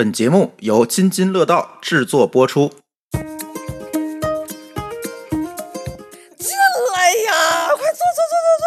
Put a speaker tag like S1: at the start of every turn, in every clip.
S1: 本节目由津津乐道制作播出。
S2: 进来呀！快坐坐坐坐坐。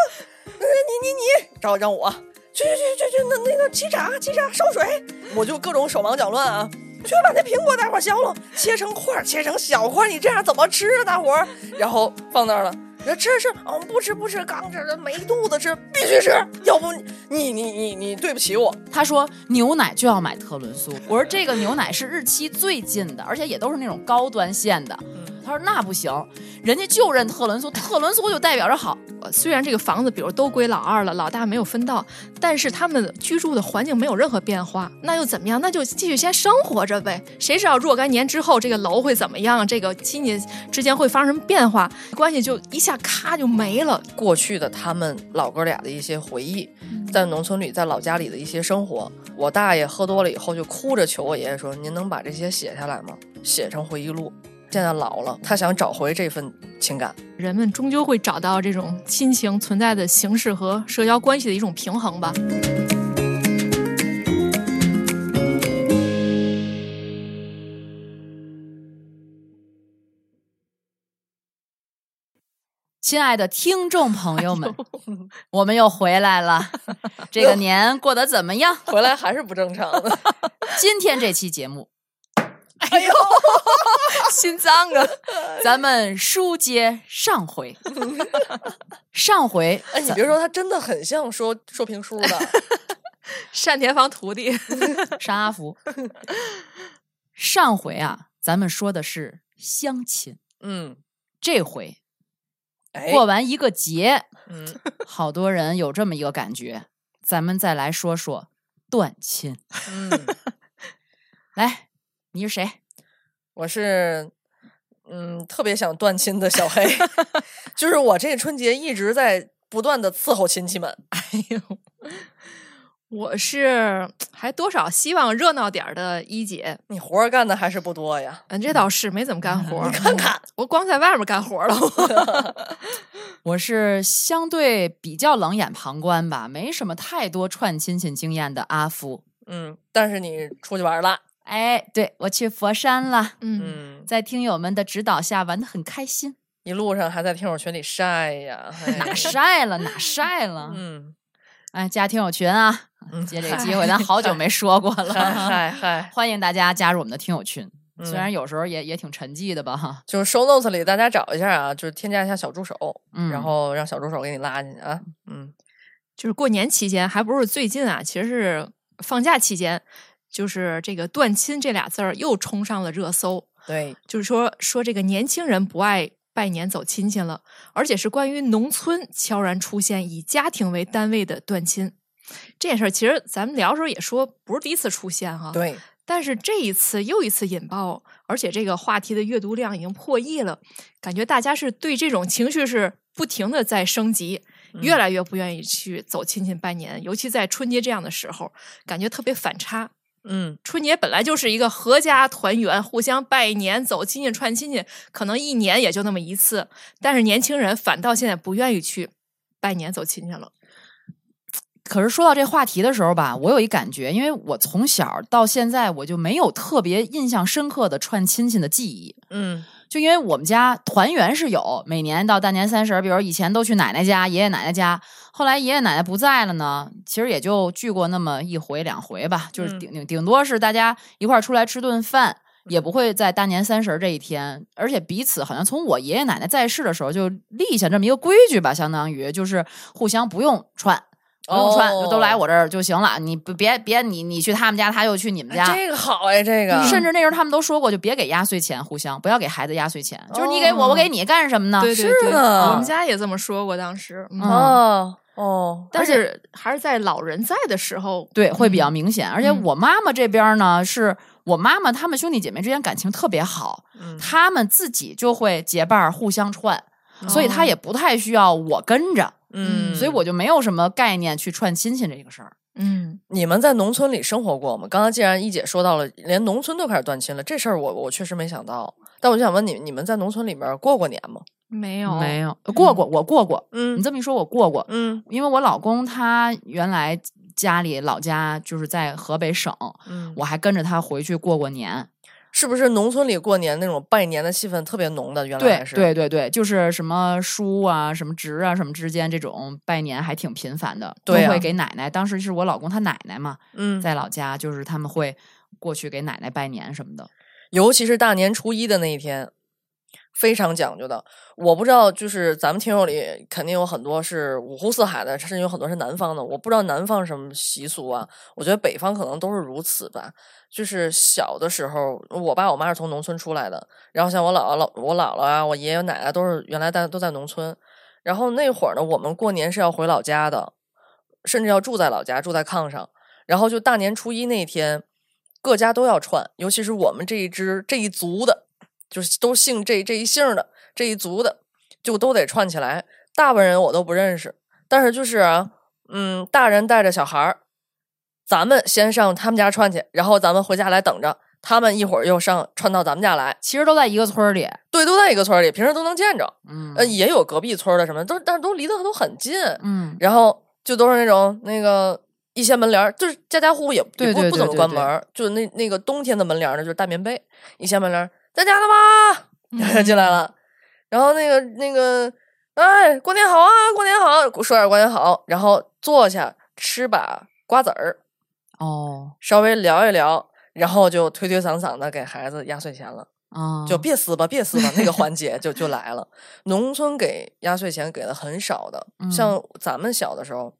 S2: 呃，你你你，找让我去去去去去，那那个沏茶沏茶烧水，我就各种手忙脚乱啊。去把那苹果大伙削了，切成块儿，切成小块儿，你这样怎么吃啊，大伙儿？然后放那儿了。说吃吃，哦，不吃不吃，刚吃的没肚子吃，必须吃，要不你你你你对不起我。
S3: 他说牛奶就要买特仑苏，我说这个牛奶是日期最近的，而且也都是那种高端线的。他说那不行，人家就认特仑苏，特仑苏就代表着好。
S4: 虽然这个房子比如都归老二了，老大没有分到，但是他们居住的环境没有任何变化，那又怎么样？那就继续先生活着呗。谁知道若干年之后这个楼会怎么样？这个亲戚之间会发生什么变化？关系就一下咔就没了。
S2: 过去的他们老哥俩的一些回忆，在农村里，在老家里的一些生活。我大爷喝多了以后就哭着求我爷爷说：“您能把这些写下来吗？写成回忆录。”现在老了，他想找回这份情感。
S4: 人们终究会找到这种亲情存在的形式和社交关系的一种平衡吧。
S3: 亲爱的听众朋友们，我们又回来了。这个年过得怎么样？
S2: 回来还是不正常的。
S3: 今天这期节目。
S2: 哎呦，
S4: 心脏啊！
S3: 咱们书接上回，上回
S2: 哎，你别说，他真的很像说说评书的
S4: 单田芳徒弟。
S3: 单阿福。上回啊，咱们说的是相亲，
S2: 嗯，
S3: 这回
S2: 哎，
S3: 过完一个节，
S2: 嗯，
S3: 好多人有这么一个感觉，咱们再来说说断亲。
S2: 嗯，
S3: 来，你是谁？
S2: 我是嗯特别想断亲的小黑，就是我这个春节一直在不断的伺候亲戚们。
S4: 哎呦，我是还多少希望热闹点儿的一姐。
S2: 你活儿干的还是不多呀？
S4: 嗯，这倒是没怎么干活儿。
S2: 你看看
S4: 嗯，我光在外面干活儿了。
S3: 我是相对比较冷眼旁观吧，没什么太多串亲戚经验的阿福。
S2: 嗯，但是你出去玩了，
S3: 哎，对我去佛山了，
S4: 嗯，
S2: 嗯，
S3: 在听友们的指导下玩的很开心。
S2: 一路上还在听友群里晒呀，哎
S3: 哪晒了哪晒了？
S2: 嗯，
S3: 哎，加听友群啊！
S2: 嗯
S3: 借这个机会，咱好久没说过了，
S2: 嗨嗨，
S3: 欢迎大家加入我们的听友群。虽然
S2: 嗯
S3: 有时候也也挺沉寂的吧，哈，
S2: 就是 show notes 里大家找一下啊，就是添加一下小助手，
S3: 嗯
S2: 然后让小助手给你拉进去啊，嗯
S4: 就是过年期间，还不是最近啊，其实是放假期间，就是这个“断亲”这俩字儿又冲上了热搜。
S2: 对，
S4: 就是说说这个年轻人不爱拜年走亲戚了，而且是关于农村悄然出现以家庭为单位的断亲这件事儿。其实咱们聊的时候也说不是第一次出现哈，
S2: 对，
S4: 但是这一次又一次引爆，而且这个话题的阅读量已经破亿了，感觉大家是对这种情绪是不停的在升级，越来越不愿意去走亲戚拜年，尤其在春节这样的时候，感觉特别反差。
S2: 嗯
S4: 春节本来就是一个合家团圆、互相拜年、走亲戚、串亲戚，可能一年也就那么一次。但是年轻人反倒现在不愿意去拜年、走亲戚了。
S3: 可是说到这话题的时候吧，我有一感觉，因为我从小到现在我就没有特别印象深刻的串亲戚的记忆。
S2: 嗯
S3: 就因为我们家团圆是有，每年到大年三十，比如以前都去奶奶家、爷爷奶奶家，后来爷爷奶奶不在了呢，其实也就聚过那么一回两回吧，就是
S2: 嗯
S3: 顶顶顶多是大家一块儿出来吃顿饭，也不会在大年三十儿这一天，而且彼此好像从我爷爷奶奶在世的时候就立下这么一个规矩吧，相当于就是互相不用串。不用穿，就都来
S2: 哦
S3: 我这儿就行了。你别别你你去他们家，他又去你们家，
S2: 这个好哎，这个
S3: 甚至那时候他们都说过，就别给压岁钱，互相不要给孩子压岁钱，就是你给我，
S2: 哦
S3: 我给你干什么呢？
S4: 对对对，
S2: 是呢
S4: 我们家也这么说过，当时。
S2: 哦哦，
S4: 但是还是在老人在的时候，
S3: 对，会比较明显。而且
S4: 嗯
S3: 我妈妈这边呢，是我妈妈他们兄弟姐妹之间感情特别好，
S2: 嗯
S3: 他们自己就会结伴互相串，所以他也不太需要我跟着，
S2: 嗯，
S3: 所以我就没有什么概念去串亲戚这个事儿。
S4: 嗯，
S2: 你们在农村里生活过吗？刚才既然一姐说到了，连农村都开始断亲了，这事儿我我确实没想到。但我就想问你，你们在农村里面过过年吗？
S4: 没有没
S3: 有过过，我过过。
S2: 嗯
S3: 你这么一说，我过过，
S2: 嗯
S3: 因为我老公他原来家里老家就是在河北省，
S2: 嗯，
S3: 我还跟着他回去过过年。
S2: 是不是农村里过年那种拜年的气氛特别浓的？原来是
S3: 对对对，就是什么叔啊、什么侄啊、什么之间这种拜年还挺频繁的，都会给奶奶。当时是我老公他奶奶嘛，
S2: 嗯，
S3: 在老家，就是他们会过去给奶奶拜年什么的。
S2: 尤其是大年初一的那一天，非常讲究的。我不知道，就是咱们听友里肯定有很多是五湖四海的，甚至有很多是南方的。我不知道南方什么习俗啊，我觉得北方可能都是如此吧。就是小的时候，我爸我妈是从农村出来的，然后像我姥姥、老我姥姥啊，我爷爷奶奶都是原来在都在农村。然后那会儿呢，我们过年是要回老家的，甚至要住在老家，住在炕上。然后就大年初一那天，各家都要串，尤其是我们这一支这一族的，就是都姓这这一姓的这一族的，就都得串起来。大部分人我都不认识，但是就是啊，嗯，大人带着小孩儿，咱们先上他们家串去，然后咱们回家来等着，他们一会儿又上串到咱们家来。
S3: 其实都在一个村里，
S2: 对，都在一个村里，平时都能见着。
S3: 嗯
S2: 呃，也有隔壁村的什么，都但是都离得都很近。
S3: 嗯，
S2: 然后就都是那种那个一些门帘儿，就是家家户户也也不不怎么关门，就是那那个冬天的门帘儿呢，就是大棉被，一些门帘儿，在家了吗？
S3: 嗯。
S2: 进来了，然后那个那个，哎，过年好啊，过年好，说点过年好，然后坐下吃把瓜子儿，
S3: 哦。
S2: 稍微聊一聊，然后就推推搡搡的给孩子压岁钱了。
S3: 啊，
S2: 就别撕吧，别撕吧，那个 环节就就来了。农村给压岁钱给的很少的，
S3: 嗯。
S2: 像咱们小的时候，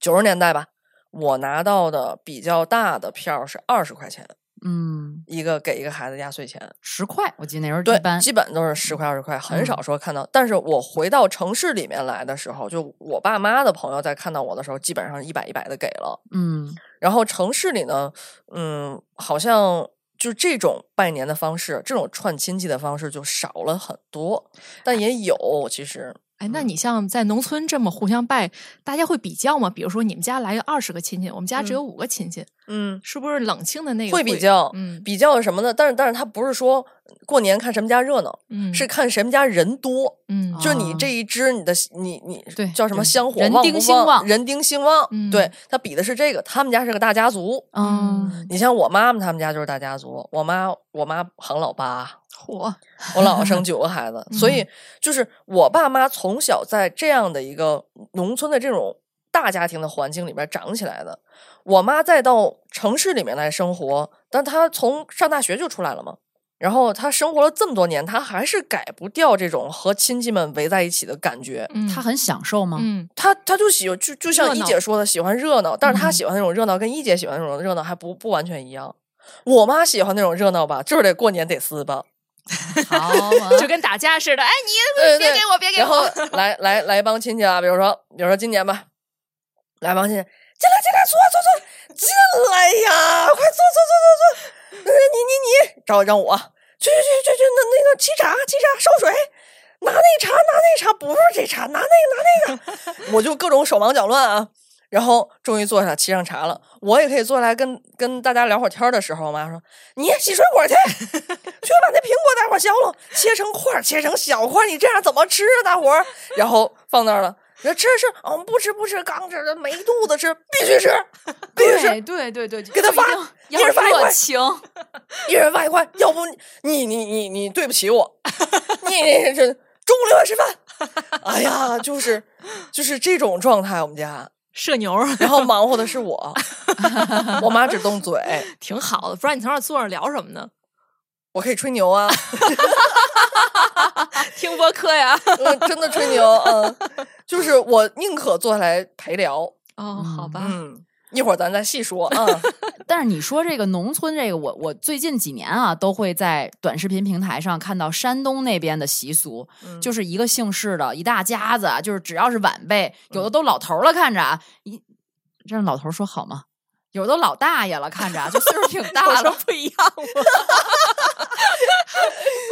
S2: 九十年代吧，我拿到的比较大的票是二十块钱
S3: 嗯
S2: 一个，给一个孩子压岁钱。
S3: 十块，我记得那时候
S2: 对，基本都是十块二十块，很
S3: 嗯
S2: 少说看到。但是我回到城市里面来的时候，就我爸妈的朋友在看到我的时候，基本上一百一百的给了。
S3: 嗯
S2: 然后城市里呢，嗯，好像就这种拜年的方式，这种串亲戚的方式就少了很多，但也有其实。
S4: 哎，那你像在农村这么互相拜，大家会比较吗？比如说你们家来个二十个亲戚，我们家只有五个亲戚，
S2: 嗯，
S4: 是不是冷清的那个
S2: 会比较，
S4: 嗯
S2: 比较什么呢？但是但是他不是说过年看什么家热闹，
S4: 嗯
S2: 是看谁们家人多。
S4: 嗯
S2: 就是你
S3: 啊
S2: 这一支，你的你你
S3: 对
S2: 叫什么香火旺不
S3: 丁兴旺
S2: 人丁兴旺。
S4: 嗯
S2: 对他比的是这个，他们家是个大家族。
S3: 嗯
S2: 你像我妈妈他们家就是大家族，我妈我妈行老八，
S4: 火
S2: 我姥姥生 九个孩子，所以就是我爸妈从小在这样的一个农村的这种大家庭的环境里边长起来的。我妈再到城市里面来生活，但她从上大学就出来了嘛。然后她生活了这么多年，她还是改不掉这种和亲戚们围在一起的感觉。
S4: 嗯
S3: 他很享受吗？
S4: 嗯
S2: 她她就喜欢，就就像一姐说的，喜欢热闹，但是她
S3: 嗯
S2: 喜欢那种热闹，跟一姐喜欢那种热闹还不不完全一样。我妈喜欢那种热闹吧，就是得过年得撕吧，
S4: 就跟打架似的，哎，你别给我，别给
S2: 然后
S4: 我，
S2: 来来来一帮亲戚啊，比如说比如说今年吧，来帮亲戚，进来进来，坐坐坐，进来呀，快坐坐坐坐坐，呃你你你，找让我去去去去去，那那个沏茶沏茶烧水，拿那茶拿那茶，不是这茶，拿那个拿那个，我就各种手忙脚乱啊。然后终于坐下沏上茶了，我也可以坐下来跟跟大家聊会儿天的时候，我妈说：“你洗水果去，去把那苹果大伙削了，切成块，切成小块，你这样怎么吃啊，大伙儿？”然后放那儿了，说吃吃，哦，不吃不吃，刚吃的没肚子吃，必须吃，必须吃，
S3: 对对对对，
S2: 给他发一人发一块
S3: 热情，
S2: 一人发一块，要不你你你你对不起我，你你这中午留下吃饭。哎呀，就是就是这种状态，我们家，
S4: 社牛
S2: 然后 忙活的是我，我妈只动嘴，
S4: 挺好的，不然你从那坐着聊什么呢？
S2: 我可以吹牛啊，
S4: 听播客呀。
S2: 嗯，真的吹牛，嗯，就是我宁可坐下来陪聊，
S4: 哦，好吧，
S2: 嗯，一会儿咱再细说。啊，
S3: 但是你说这个农村这个，我我最近几年啊，都会在短视频平台上看到山东那边的习俗，
S2: 嗯
S3: 就是一个姓氏的一大家子啊，就是只要是晚辈，有的都老头了，看着啊，一这样老头说好吗？有的都老大爷了，看着啊，就岁数挺大了，
S4: 不一样吗？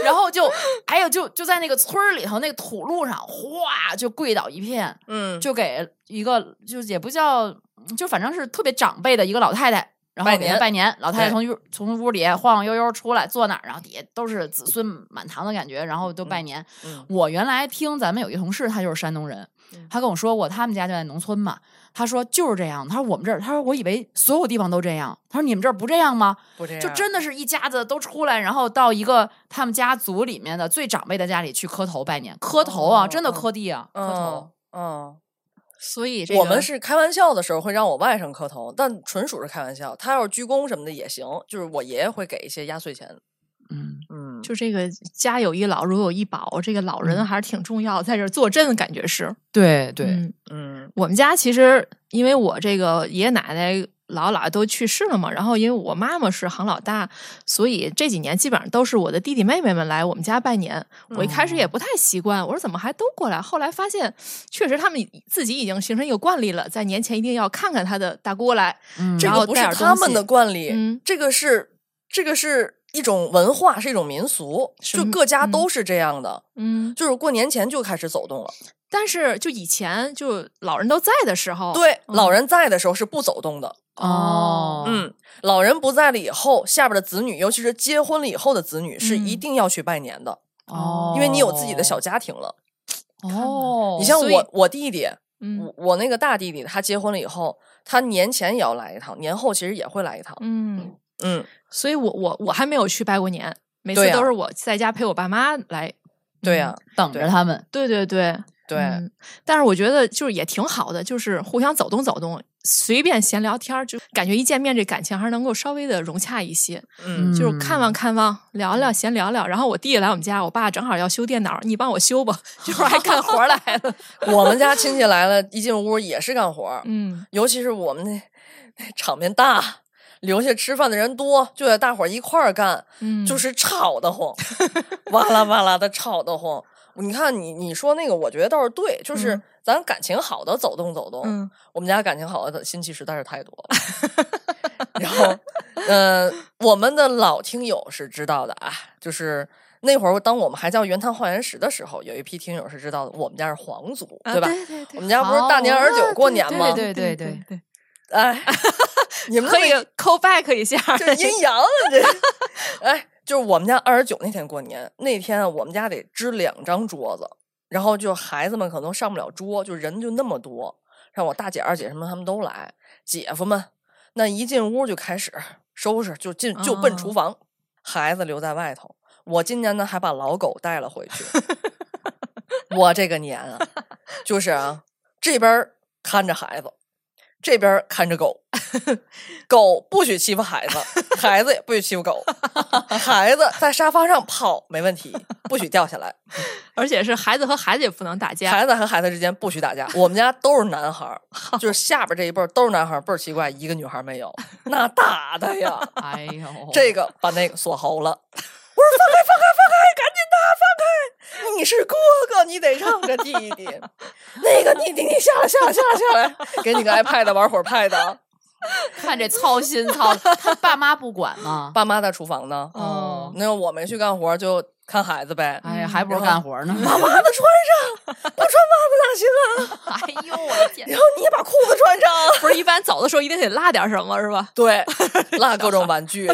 S3: 然后就哎呦，就就在那个村里头那个土路上，哗就跪倒一片，
S2: 嗯，
S3: 就给一个就也不叫，就反正是特别长辈的一个老太太，然后给他拜年，老太太从屋从屋里晃晃悠悠出来，坐那儿，然后底下都是子孙满堂的感觉，然后都拜年。
S2: 嗯
S3: 我原来听咱们有一同事，他就是山东人，
S2: 嗯
S3: 他跟我说过，他们家就在农村嘛。他说就是这样，他说我们这儿，他说我以为所有地方都这样，他说你们这儿不这样吗？
S2: 不这样，
S3: 就真的是一家子都出来，然后到一个他们家族里面的最长辈的家里去磕头拜年，磕头啊，
S2: 哦
S3: 真的
S2: 哦
S3: 磕地啊，磕头。
S2: 嗯。嗯
S4: 所以这个
S2: 我们是开玩笑的时候会让我外甥磕头，但纯属是开玩笑。他要是鞠躬什么的也行，就是我爷爷会给一些压岁钱。
S3: 嗯，
S2: 嗯，
S4: 就这个家有一老，如有一宝，这个老人
S3: 嗯
S4: 还是挺重要，在这儿坐镇，感觉是
S3: 对对，
S4: 嗯
S2: 嗯
S4: 我们家其实因为我这个爷爷奶奶、姥姥姥爷都去世了嘛，然后因为我妈妈是行老大，所以这几年基本上都是我的弟弟妹妹们来我们家拜年。我一开始也不太习惯，我说怎么还都过来？后来发现，确实他们自己已经形成一个惯例了，在年前一定要看看他的大姑来。
S3: 嗯
S2: 这个不是他们的惯例，
S4: 嗯
S2: 这个是这个是一种文化，是一种民俗，就各家都是这样的。
S4: 嗯，
S2: 就是过年前就开始走动了，
S4: 但是就以前就老人都在的时候，
S2: 对，
S4: 嗯
S2: 老人在的时候是不走动的。
S3: 哦，
S2: 嗯，老人不在了以后，下边的子女，尤其是结婚了以后的子女，是一
S4: 嗯
S2: 定要去拜年的，
S3: 哦，
S2: 因为你有自己的小家庭了。
S3: 哦，
S2: 你像我，我弟弟，
S4: 嗯
S2: 我我那个大弟弟，他结婚了以后，他年前也要来一趟，年后其实也会来一趟。
S4: 嗯，
S2: 嗯，
S4: 所以我我我还没有去拜过年，每次都是我在家陪我爸妈来。
S2: 对呀、
S3: 等着他们。
S4: 对对对
S2: 对，
S4: 嗯但是我觉得就是也挺好的，就是互相走动走动，随便闲聊天儿，就感觉一见面这感情还是能够稍微的融洽一些。
S2: 嗯
S4: 就是看望看望，聊聊闲聊聊。然后我弟弟来我们家，我爸正好要修电脑，你帮我修吧，就是还干活来了。
S2: 我们家亲戚来了，一进屋也是干活，
S4: 嗯
S2: 尤其是我们那那场面大，留下吃饭的人多，就得大伙儿一块儿干，
S4: 嗯，
S2: 就是吵得慌，哇啦哇啦的吵得慌。你看你你说那个，我觉得倒是对，就是
S4: 嗯
S2: 咱感情好的走动走动。
S4: 嗯
S2: 我们家感情好的亲戚实在是太多了。然后，呃，我们的老听友是知道的啊，就是那会儿当我们还叫原汤化原食的时候，有一批听友是知道的，我们家是皇族，
S4: 啊
S2: 对吧？
S4: 对对对
S2: 我们家不是大年二九过年吗？
S3: 对对
S4: 对对，
S2: 哎，你们
S4: 可以 call back 一下。
S2: 这阴阳啊，这哎，就是我们家二十九那天过年，那天啊我们家得支两张桌子，然后就孩子们可能上不了桌，就人就那么多，让我大姐、二姐什么他们都来，姐夫们那一进屋就开始收拾，就进就奔厨
S4: 哦
S2: 房，孩子留在外头。我今年呢还把老狗带了回去，我这个年啊，就是啊，这边儿看着孩子，这边儿看着狗，狗不许欺负孩子，孩子也不许欺负狗。孩子在沙发上跑没问题，不许掉下来。
S4: 而且是孩子和孩子也不能打架。
S2: 孩子和孩子之间不许打架。我们家都是男孩儿，就是下边这一辈儿都是男孩儿，倍儿奇怪，一个女孩儿没有，那打的呀，
S3: 哎呦，
S2: 这个把那个锁喉了。我说放开，放开！你是哥哥，你得让着弟弟。那个弟弟你下来，下来，下来，下来，给你个 iPad 玩会儿 Pad。
S3: 看这操心操的，他爸妈不管吗？
S2: 爸妈在厨房呢，
S4: 哦
S2: 那我没去干活，就看孩子呗。
S3: 哎呀，还不如干活呢。
S2: 把袜子穿上，不穿袜子哪行啊？
S3: 哎呦，我的天！
S2: 然后你也把裤子穿上。
S4: 不是一般走的时候一定得落点什么，是吧？
S2: 对，落各种玩具、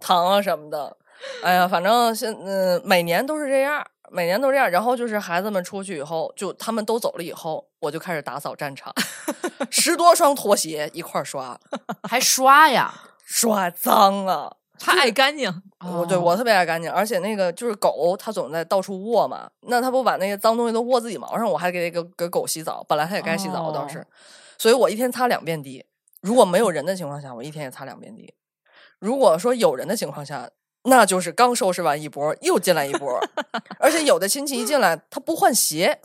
S2: 糖啊什么的。哎呀，反正现嗯、每年都是这样，每年都这样。然后就是孩子们出去以后，就他们都走了以后，我就开始打扫战场，十多双拖鞋一块儿刷，
S3: 还刷呀？
S2: 刷脏啊！
S4: 他爱干净。
S2: 我对
S3: 哦
S2: 我特别爱干净，而且那个就是狗，它总在到处卧嘛，那它不把那些脏东西都卧自己毛上，我还给给给狗洗澡，本来它也该洗澡倒是，
S3: 哦
S2: 所以我一天擦两遍地。如果没有人的情况下，我一天也擦两遍地。如果说有人的情况下，那就是刚收拾完一波，又进来一波，而且有的亲戚一进来，他不换鞋，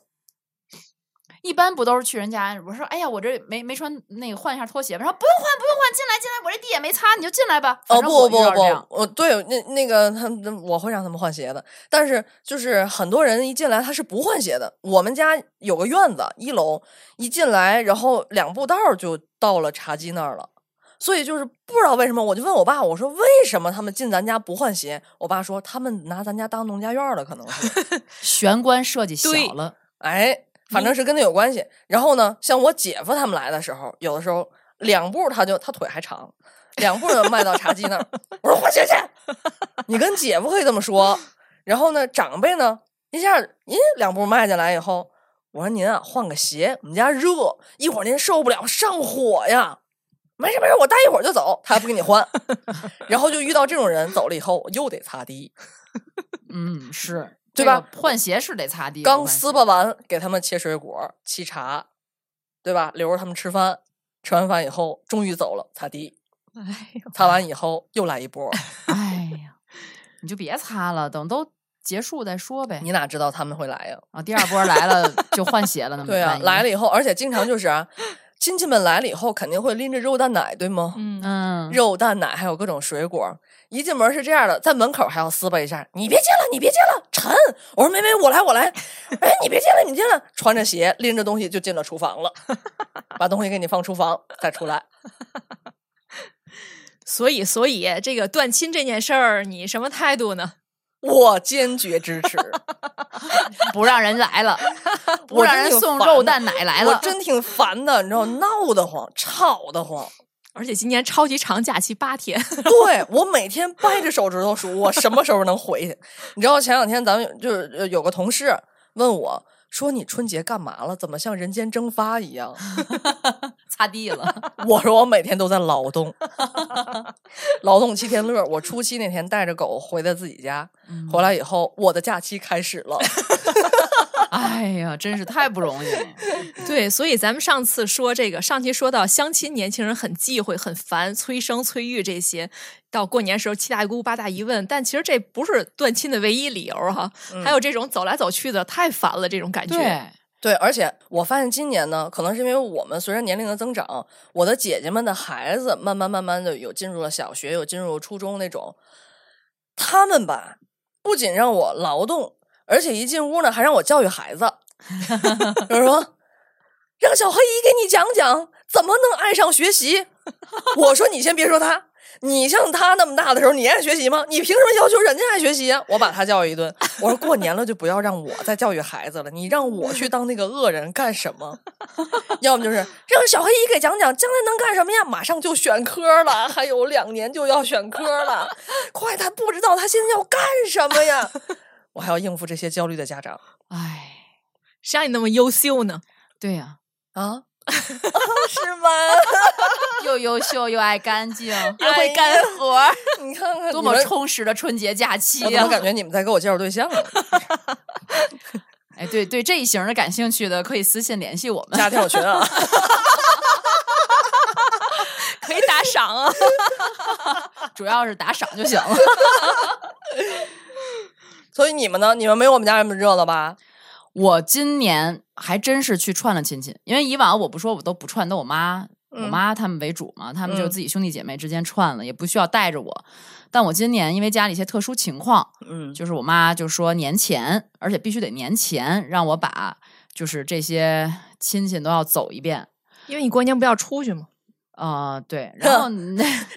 S3: 一般不都是去人家？我说，哎呀，我这没没穿那个换一下拖鞋吧？然后不用换，不用换，进来进来，我这地也没擦，你就进来吧。
S2: 哦不不不
S3: 遇到这样
S2: 不，我对那那个他我会让他们换鞋的，但是就是很多人一进来他是不换鞋的。我们家有个院子，一楼一进来，然后两步道就到了茶几那儿了。所以就是不知道为什么，我就问我爸，我说为什么他们进咱家不换鞋？我爸说他们拿咱家当农家院了，可能是。
S3: 玄关设计小了。
S2: 哎，反正是跟他有关系。然后呢，像我姐夫他们来的时候，有的时候两步他就他腿还长，两步就迈到茶几那儿。我说：“换鞋去，你跟姐夫可以这么说。然后呢，长辈呢，一下您两步迈进来以后，我说您啊，换个鞋，我们家热，一会儿您受不了上火呀。没事没事，我待一会儿就走。他还不给你换，然后就遇到这种人，走了以后我又得擦地。
S3: 嗯，是
S2: 对吧？
S3: 换鞋是得擦地，
S2: 刚撕巴完，给他们切水果、沏茶，对吧？留着他们吃饭，吃完饭以后终于走了，擦地。
S4: 哎呦，
S2: 擦完以后又来一波，
S3: 哎呀，你就别擦了，等都结束再说呗。
S2: 你哪知道他们会来呀？
S3: 啊，第二波来了就换鞋了，那么
S2: 对啊，来了以后，而且经常就是啊，亲戚们来了以后肯定会拎着肉蛋奶，对吗？
S4: 嗯，
S3: 嗯，
S2: 肉蛋奶还有各种水果，一进门是这样的，在门口还要撕巴一下，你别进了，你别进了，沉。我说没没，我来我来。哎，你别进了，你进了，穿着鞋拎着东西就进了厨房了，把东西给你放厨房再出来。
S4: 所以所以这个断亲这件事儿，你什么态度呢？
S2: 我坚决支持，
S3: 不让人来了，不让人送肉蛋奶来了。
S2: 我真挺烦的，你知道，闹得慌，吵得慌。
S4: 而且今年超级长假期八天，
S2: 对我每天掰着手指头数，我什么时候能回去？你知道前两天咱们就是呃有个同事问我说：“你春节干嘛了？怎么像人间蒸发一样
S3: 擦地了，？”
S2: 我说：“我每天都在劳动，劳动七天乐。我初七那天带着狗回的自己家，回来以后我的假期开始了。
S3: 哎呀，真是太不容易了。
S4: 对，所以咱们上次说这个，上期说到相亲，年轻人很忌讳、很烦，催生、催育这些。到过年时候七大姑八大姨问，但其实这不是断亲的唯一理由哈，还有这种走来走去的太烦了，这种感觉。
S3: 对，
S2: 对，而且我发现今年呢，可能是因为我们随着年龄的增长，我的姐姐们的孩子慢慢慢慢的有进入了小学，有进入初中那种，他们吧，不仅让我劳动，而且一进屋呢，还让我教育孩子，就是说，让小黑姨给你讲讲怎么能爱上学习。我说你先别说他。你像他那么大的时候，你爱学习吗？你凭什么要求人家爱学习啊、我把他教育一顿。我说过年了就不要让我再教育孩子了，你让我去当那个恶人干什么？要么就是 让小黑姨给讲讲将来能干什么呀？马上就选科了，还有两年就要选科了，快，他不知道他现在要干什么呀？我还要应付这些焦虑的家长
S3: 哎，
S4: 谁让你那么优秀呢？
S3: 对呀、
S2: 啊，是吗？
S3: 又优秀又爱干净，又
S2: 哎
S3: 会干
S2: 呀
S3: 活儿，
S2: 你看看
S3: 多么充实的春节假期呀
S2: 我怎么！感觉你们在给我介绍对象呢？
S3: 哎，对对，这一型的感兴趣的可以私信联系我们。
S2: 加听友群啊！
S4: 可以打赏啊！
S3: 主要是打赏就行了。
S2: 所以你们呢？你们没有我们家这么热闹吧？
S3: 我今年还真是去串了亲戚，因为以往我不说我都不串，都我妈、我
S2: 嗯
S3: 妈他们为主嘛，他们就
S2: 嗯
S3: 自己兄弟姐妹之间串了，也不需要带着我。但我今年因为家里一些特殊情况，
S2: 嗯，
S3: 就是我妈就说年前，而且必须得年前让我把就是这些亲戚都要走一遍。
S4: 因为你过年不要出去吗？
S3: 啊、对，然后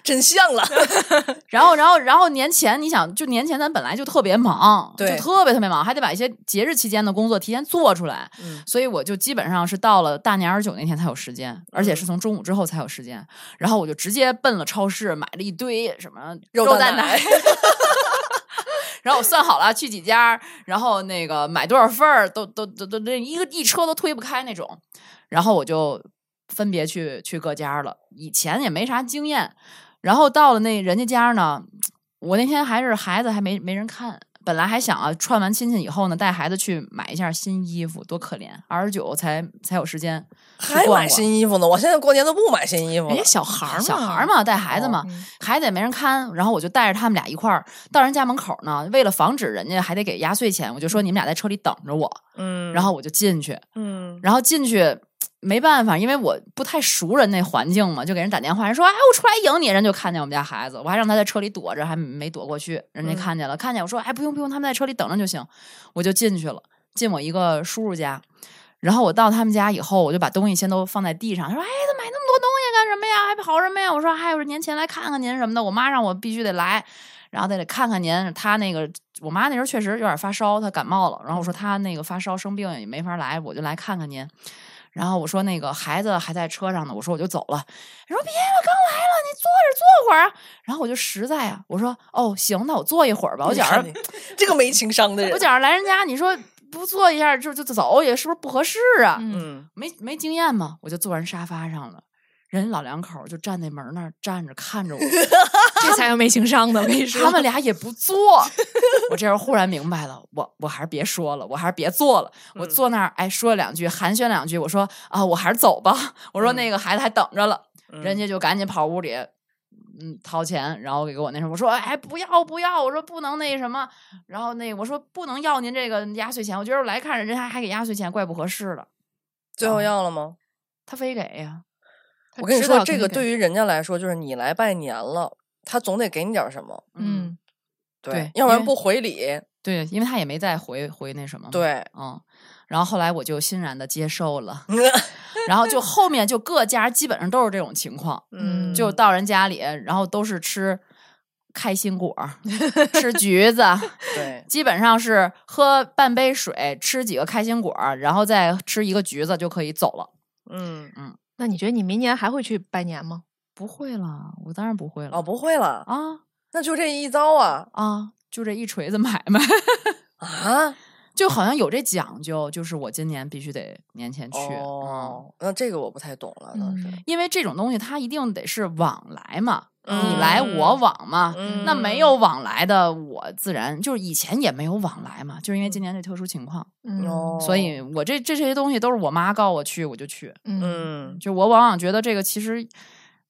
S2: 真像了。
S3: 然后，然后，然后年前，你想，就年前咱本来就特别忙，
S2: 对
S3: 就特别特别忙，还得把一些节日期间的工作提前做出来，
S2: 嗯
S3: 所以我就基本上是到了大年二十九那天才有时间，而且是从中午之后才有时间，然后我就直接奔了超市，买了一堆什么
S2: 肉蛋
S3: 蛋奶
S2: 奶。
S3: 然后我算好了去几家，然后那个买多少份儿，都都都都那一个一车都推不开那种，然后我就分别去去各家了。以前也没啥经验，然后到了那人家家呢，我那天还是孩子还没没人看，本来还想啊串完亲戚以后呢，带孩子去买一下新衣服，多可怜，二十九才才有时间去
S2: 还买新衣服呢？我现在过年都不买新衣服了
S4: 人家。小孩儿嘛，
S3: 小孩儿嘛，带孩子嘛，
S4: 嗯
S3: 孩子也没人看，然后我就带着他们俩一块儿到人家门口呢。为了防止人家还得给压岁钱，我就说你们俩在车里等着我，
S2: 嗯
S3: 然后我就进去，
S2: 嗯，
S3: 然后进去没办法，因为我不太熟人那环境嘛，就给人打电话，人说哎我出来迎你，人就看见我们家孩子，我还让他在车里躲着，还没躲过去，人家
S2: 嗯
S3: 看见了，看见我说哎不用不用，他们在车里等着就行，我就进去了，进我一个叔叔家。然后我到他们家以后，我就把东西先都放在地上。他说：“哎，他买那么多东西干什么呀？还跑什么呀？”我说：“哎，我说年前来看看您什么的。”我妈让我必须得来，然后得得看看您。她那个我妈那时候确实有点发烧，她感冒了。然后我说她那个发烧生病也没法来，我就来看看您。然后我说那个孩子还在车上呢，我说我就走了。他说别，了刚来了，你坐着坐会儿啊。然后我就实在啊，我说哦行，那我坐一会儿吧。我觉着
S2: 这个没情商的人，
S3: 我觉着来人家，你说不坐一下就就就走，也是不是不合适啊？
S4: 嗯，
S2: 嗯，
S3: 没没经验嘛，我就坐人沙发上了。人老两口就站那门那儿站着看着我，
S4: 这才有没情商的，我跟你说。
S3: 他们俩也不做。我这时候忽然明白了，我我还是别说了，我还是别做了。我
S2: 嗯
S3: 坐那儿，哎，说了两句，寒暄两句，我说啊，我还是走吧。我说那个孩子还等着了，
S2: 嗯
S3: 人家就赶紧跑屋里，嗯，掏钱，然后给我那什么，我说哎，不要不要，我说不能那什么，然后那我说不能要您这个压岁钱，我觉得我来看人家还给压岁钱，怪不合适的。
S2: 最后要了吗？
S3: 他非给呀，
S4: 他
S2: 我跟你说，这个对于人家来说，就是你来拜年了，他总得给你点什么，
S4: 嗯，
S3: 对
S2: 要不然不回礼，
S3: 对，因为他也没再回回那什么，
S2: 对，
S3: 嗯，然后后来我就欣然的接受了，然后就后面就各家基本上都是这种情况，
S2: 嗯，
S3: 就到人家里，然后都是吃开心果儿，吃橘子，
S2: 对，
S3: 基本上是喝半杯水，吃几个开心果儿，然后再吃一个橘子就可以走了。
S2: 嗯，
S4: 那你觉得你明年还会去拜年吗？
S3: 不会了，我当然不会了。
S2: 哦，不会了，
S3: 啊
S2: 那就这一遭啊
S3: 啊，就这一锤子买卖，
S2: 啊！
S3: 就好像有这讲究，就是我今年必须得年前去。嗯
S2: 哦，那这个我不太懂了，当时，
S4: 嗯
S3: 因为这种东西它一定得是往来嘛，
S2: 嗯
S3: 你来我往嘛。
S2: 嗯
S3: 那没有往来的，我自然就是以前也没有往来嘛，就是因为今年这特殊情况，
S4: 嗯
S2: 哦，
S3: 所以我这这些东西都是我妈告我去我就去，
S4: 嗯
S2: 嗯，
S3: 就我往往觉得这个其实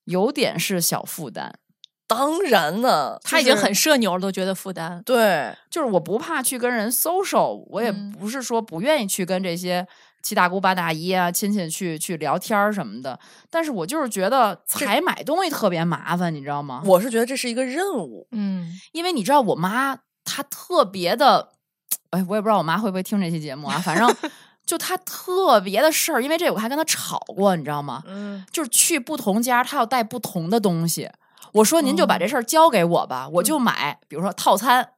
S3: 有点是小负担，
S2: 当然呢，就是
S4: 他已经很社牛了，都觉得负担。
S2: 对，
S3: 就是我不怕去跟人 social，我也
S4: 嗯。
S3: 不是说不愿意去跟这些七大姑八大姨啊亲戚去去聊天儿什么的，但是我就是觉得采买东西特别麻烦，你知道吗？
S2: 我是觉得这是一个任务，
S4: 嗯
S3: 因为你知道我妈她特别的，哎，我也不知道我妈会不会听这期节目啊，反正就他特别的事儿，因为这我还跟他吵过，你知道吗？
S2: 嗯
S3: 就是去不同家，他要带不同的东西。我说您就把
S2: 哦
S3: 这事儿交给我吧，我
S2: 嗯
S3: 就买，比如说套餐。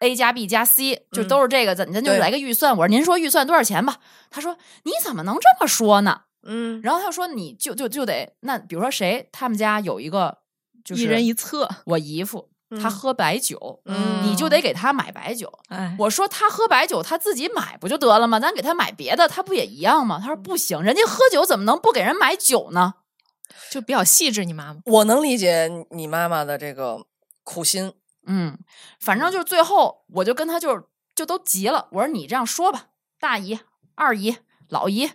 S3: A 加 B 加 C 就
S2: 嗯
S3: 都是这个，咱咱就来个预算。我说您说预算多少钱吧？他说你怎么能这么说呢？
S2: 嗯，
S3: 然后他说你就就就得那比如说谁他们家有一个就是
S4: 一人一册，
S3: 我姨夫，他
S2: 嗯
S3: 喝白酒，
S2: 嗯
S3: 你就得给他买白酒。
S4: 哎，
S3: 我说他喝白酒，他自己买不就得了吗？咱给他买别的，他不也一样吗？他说不行，人家喝酒怎么能不给人买酒呢？
S4: 就比较细致。你妈妈，
S2: 我能理解你你妈妈的这个苦心，
S3: 嗯，反正就是最后我就跟他就是就都急了。我说你这样说吧，大姨、二姨、老姨，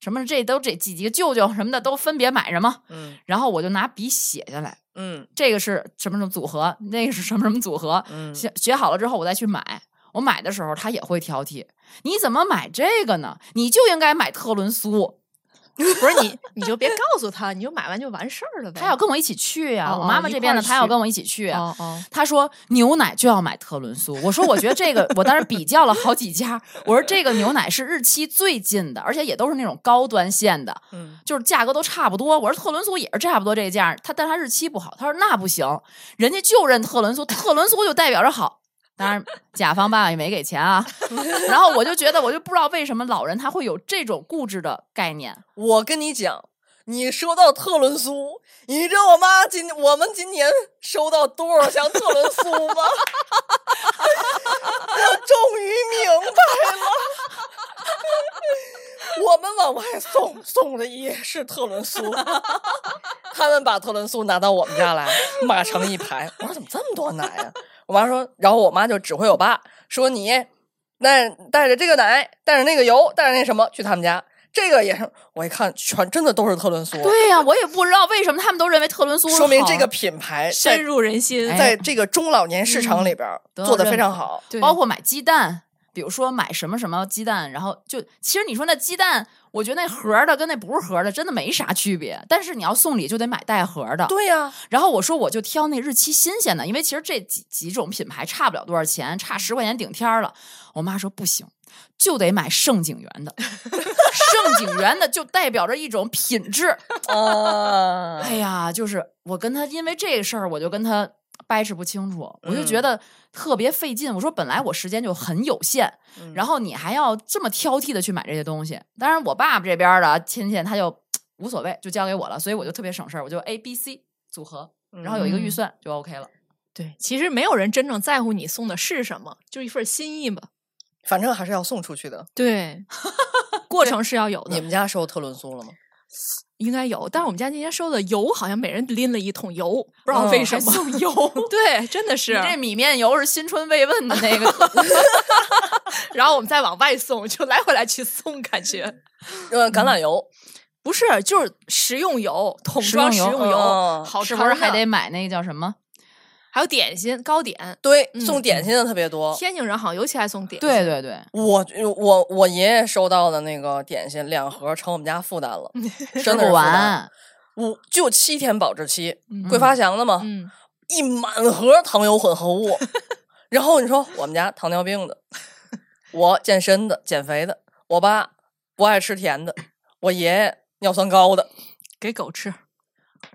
S3: 什么这都这几几个舅舅什么的都分别买什么，
S2: 嗯
S3: 然后我就拿笔写下来，
S2: 嗯
S3: 这个是什么什么组合，那个是什么什么组合，
S2: 嗯，
S3: 学学好了之后，我再去买。我买的时候，他也会挑剔，你怎么买这个呢？你就应该买特仑苏。
S4: 不是你，你就别告诉他，你就买完就完事儿了呗。
S3: 他要跟我一起去呀、
S4: 哦
S3: 我妈妈这边呢，
S4: 一块儿去
S3: 她要跟我一起去呀、
S4: 哦哦，
S3: 他说牛奶就要买特仑苏，我说我觉得这个，我当时比较了好几家，我说这个牛奶是日期最近的，而且也都是那种高端线的，
S2: 嗯
S3: 就是价格都差不多。我说特仑苏也是差不多这价，他但他日期不好，他说那不行，人家就认特仑苏，特仑苏就代表着好。当然，甲方爸爸也没给钱啊。然后我就觉得，我就不知道为什么老人他会有这种固执的概念。
S2: 我跟你讲，你说到特仑苏，你知道我妈今我们今年收到多少箱特仑苏吗？我终于明白了，我们往外送送的也是特仑苏，他们把特仑苏拿到我们家来，码成一排。我说怎么这么多奶呀、我妈说，然后我妈就指挥我爸说你那带着这个奶，带着那个油，带着那什么去他们家。这个也是，我一看全真的都是特仑苏，
S3: 对呀、我也不知道为什么他们都认为特仑苏
S2: 说明这个品牌
S4: 深入人心。
S3: 哎
S2: 在这个中老年市场里边做的非常好。
S4: 对
S3: 包括买鸡蛋，比如说买什么什么鸡蛋，然后就其实你说那鸡蛋，我觉得那盒的跟那不是盒的真的没啥区别，但是你要送礼就得买带盒的。
S2: 对呀、
S3: 然后我说我就挑那日期新鲜的，因为其实这几几种品牌差不了多少钱，差十块钱顶天儿了。我妈说不行，就得买盛景园的，盛景园的就代表着一种品质。
S2: 啊，
S3: 哎呀，就是我跟他因为这个事儿，我就跟他掰扯不清楚，我就
S2: 嗯
S3: 觉得特别费劲。我说本来我时间就很有限，
S2: 嗯
S3: 然后你还要这么挑剔的去买这些东西。当然，我爸爸这边的亲戚他就无所谓，就交给我了，所以我就特别省事儿，我就 A B C 组合，然后有一个预
S4: 嗯
S3: 算就 OK 了。
S4: 对，其实没有人真正在乎你送的是什么，就一份心意嘛。
S2: 反正还是要送出去的。
S4: 对，过程是要有的，
S2: 你们家收特仑苏了吗？
S4: 应该有。但是我们家那天收的油，好像每人拎了一桶油，不知道
S2: 嗯
S4: 为什么。
S3: 还送油
S4: 对，真的是。
S3: 这米面油是新春慰问的那个
S4: 然后我们再往外送，就来回来去送，感觉
S2: 呃，橄榄油，
S4: 不是，就是食用油，桶
S3: 食
S4: 装
S3: 用油
S4: 食用油，
S3: 是不是还得买那个叫什么？
S4: 还有点心、糕点。
S2: 对，
S4: 嗯
S2: 送点心的特别多。
S4: 天津人好像尤其爱送点心。
S3: 对对对，
S2: 我我我爷爷收到的那个点心两盒，成我们家负担了，真的是负担。
S3: 完。
S2: 五就七天保质期，
S4: 嗯
S2: 桂发祥的嘛，
S4: 嗯，
S2: 一满盒糖油混合物。然后你说我们家糖尿病的，我健身的、减肥的，我爸不爱吃甜的，我爷爷尿酸高的，
S4: 给狗吃。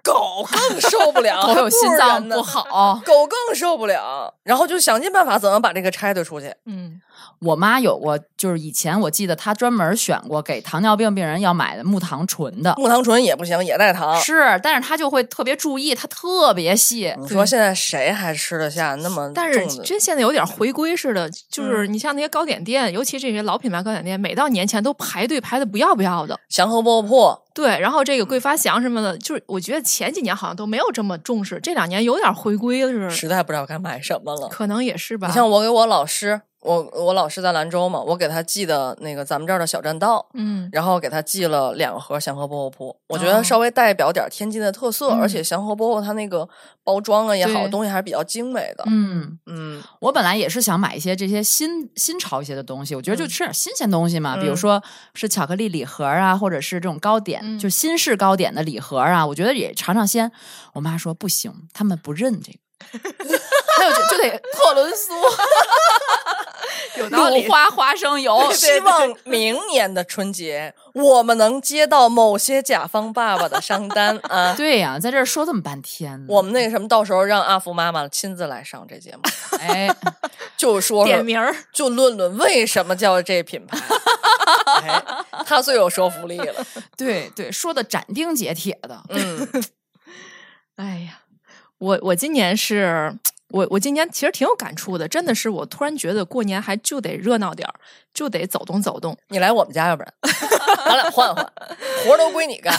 S2: 狗更受不了，
S3: 狗有心脏不，好。
S2: 狗更受不了。然后就想尽办法怎么把这个拆得出去。
S4: 嗯，
S3: 我妈有过，就是以前我记得她专门选过给糖尿病病人要买的木糖醇的，
S2: 木糖醇也不行，也带糖。
S3: 是，但是她就会特别注意，她特别细。
S2: 你说现在谁还吃得下那么
S4: 但是？真现在有点回归似的，就是你像那些糕点店，尤其这些老品牌糕点店，每到年前都排队排的不要不要的。
S2: 祥和饽饽破，
S4: 对，然后这个桂发祥什么的，就是我觉得前几年好像都没有这么重视，这两年有点回归了似的，
S2: 实在不知道该买什么了。
S4: 可能也是吧。
S2: 你像我给我老师，我我老师在兰州嘛，我给他寄的那个咱们这儿的小栈道，
S4: 嗯，
S2: 然后给他寄了两盒祥和饽饽铺，我觉
S4: 哦
S2: 得稍微代表点天津的特色，
S3: 嗯
S2: 而且祥和饽饽它那个包装啊也好，东西还是比较精美的。
S3: 嗯，
S2: 嗯，
S3: 我本来也是想买一些这些新新潮一些的东西，我觉得就吃点新鲜东西嘛，比如
S2: 嗯
S3: 说是巧克力礼盒啊，或者是这种糕点，
S4: 嗯
S3: 就新式糕点的礼盒啊，我觉得也尝尝鲜。我妈说不行，他们不认这个。还有就就得特仑苏、
S4: 有道理。
S3: 乳。花花生油，
S2: 希望明年的春节我们能接到某些甲方爸爸的商单 啊。
S3: 对呀、在这儿说这么半天呢，
S2: 我们那个什么，到时候让阿福妈妈亲自来上这节目，
S3: 哎，
S2: 就说说，
S4: 点名儿，
S2: 就论论为什么叫这品牌，哎，他最有说服力了。
S3: 对对，说的斩钉截铁的，
S2: 嗯，
S4: 哎呀，我我今年是。我我今年其实挺有感触的，真的是我突然觉得过年还就得热闹点儿，就得走动走动。
S2: 你来我们家，要不然咱俩换换，活儿都归你干。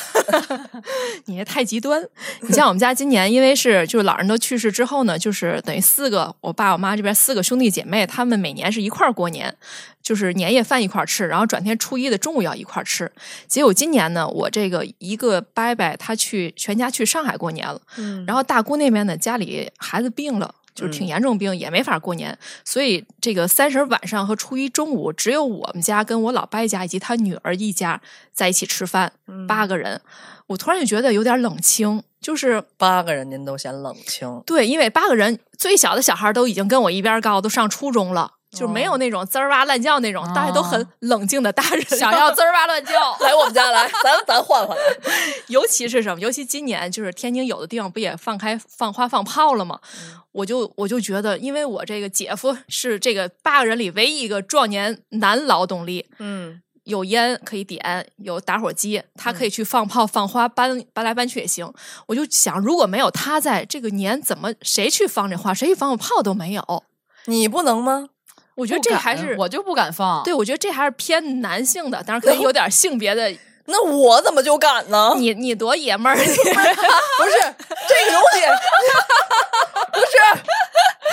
S4: 你也太极端。你像我们家今年，因为是就是老人都去世之后呢，就是等于四个我爸我妈这边四个兄弟姐妹，他们每年是一块儿过年，就是年夜饭一块儿吃，然后转天初一的中午要一块儿吃。结果今年呢，我这个一个伯伯他去全家去上海过年了，
S2: 嗯
S4: 然后大姑那边呢家里孩子病了。就是挺
S2: 嗯。
S4: 严重病，也没法过年，所以这个三十晚上和初一中午，只有我们家跟我老伯家以及他女儿一家在一起吃饭，八个人。我突然就觉得有点冷清，就是
S2: 八个人您都嫌冷清，
S4: 对，因为八个人最小的小孩都已经跟我一边高，都上初中了，就没有那种滋儿哇乱叫那种，大家都很
S3: 哦
S4: 冷静的大人，
S3: 想要滋儿哇乱叫。
S2: 来我们家来，咱咱换换来。
S4: 尤其是什么？尤其今年就是天津有的地方不也放开放花放炮了吗？我就我就觉得，因为我这个姐夫是这个八个人里唯一一个壮年男劳动力，
S2: 嗯，
S4: 有烟可以点，有打火机，他可以去放炮、放花，搬搬来搬去也行。我就想，如果没有他在这个年，怎么谁去放这花，谁去放炮都没有。
S2: 你不能吗？
S4: 我觉得这还是
S3: 我就不敢放。
S4: 对，我觉得这还是偏男性的，当然可能有点性别的。
S2: 那我怎么就敢呢？
S4: 你你多爷们儿，你
S2: 不是这个东西，不是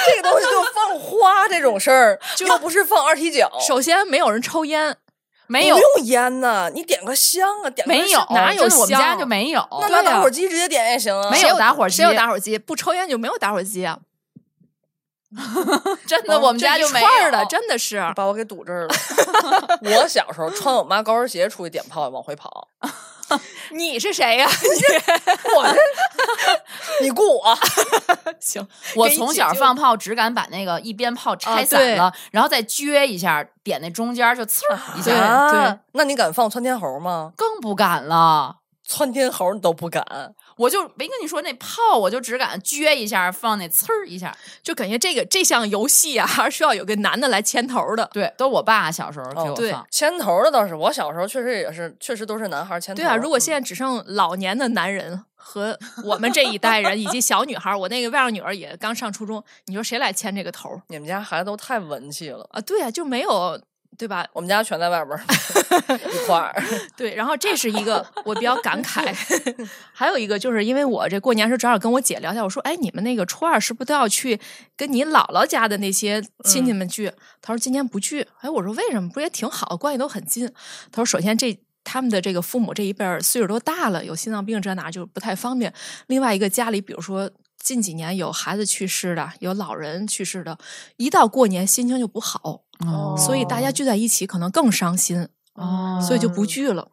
S2: 这个东西，就放花这种事儿，又不是放二踢脚，
S4: 首先没有人抽烟，
S3: 没有
S2: 不用烟呐，你点个香啊，点个
S3: 没有
S2: 香，
S4: 哪有
S3: 真的我们家
S4: 香
S3: 就没有。
S2: 那拿打火机直接点也行啊。
S3: 没有打火机
S4: 谁有打火机？不抽烟就没有打火机啊！
S3: 真的，我们家就没有
S4: 串儿的，真的是。
S2: 把我给堵这儿了。我小时候穿我妈高跟鞋出去点炮，往回跑。
S4: 你是谁呀、
S2: 我这，你雇我？
S4: 行，
S3: 我从小放炮只敢把那个一鞭炮拆散
S4: 对
S3: 了，然后再撅一下，点那中间就呲儿一下，
S2: 啊
S4: 对，
S2: 那你敢放窜天猴吗？
S3: 更不敢了。
S2: 窜天猴你都不敢，
S3: 我就没跟你说那炮，我就只敢撅一下，放那呲儿一下。
S4: 就感觉这个这项游戏啊，还 是需要有个男的来牵头的。
S3: 对，都我爸小时候给我放。
S2: 牵头的倒是，我小时候确实也是，确实都是男孩牵头。
S4: 对啊，如果
S2: 嗯
S4: 现在只剩老年的男人和我们这一代人以及小女孩，我那个外甥女儿也刚上初中，你说谁来牵这个头儿
S2: 你们家孩子都太文气了，
S4: 啊？对啊，就没有对吧？
S2: 我们家全在外边儿 一块儿。
S4: 对，然后这是一个我比较感慨，还有一个就是因为我这过年时候正好跟我姐聊天，我说：“哎，你们那个初二是不是都要去跟你姥姥家的那些亲戚们聚？”她说：“今年不聚。”哎，我说：“为什么？不是也挺好，关系都很近。”她说：“首先这。”他们的这个父母这一辈儿岁数都大了，有心脏病这那就不太方便。另外一个家里，比如说近几年有孩子去世的，有老人去世的，一到过年心情就不好，
S2: 哦
S4: 所以大家聚在一起可能更伤心。
S3: 哦，
S4: 所以就不聚了。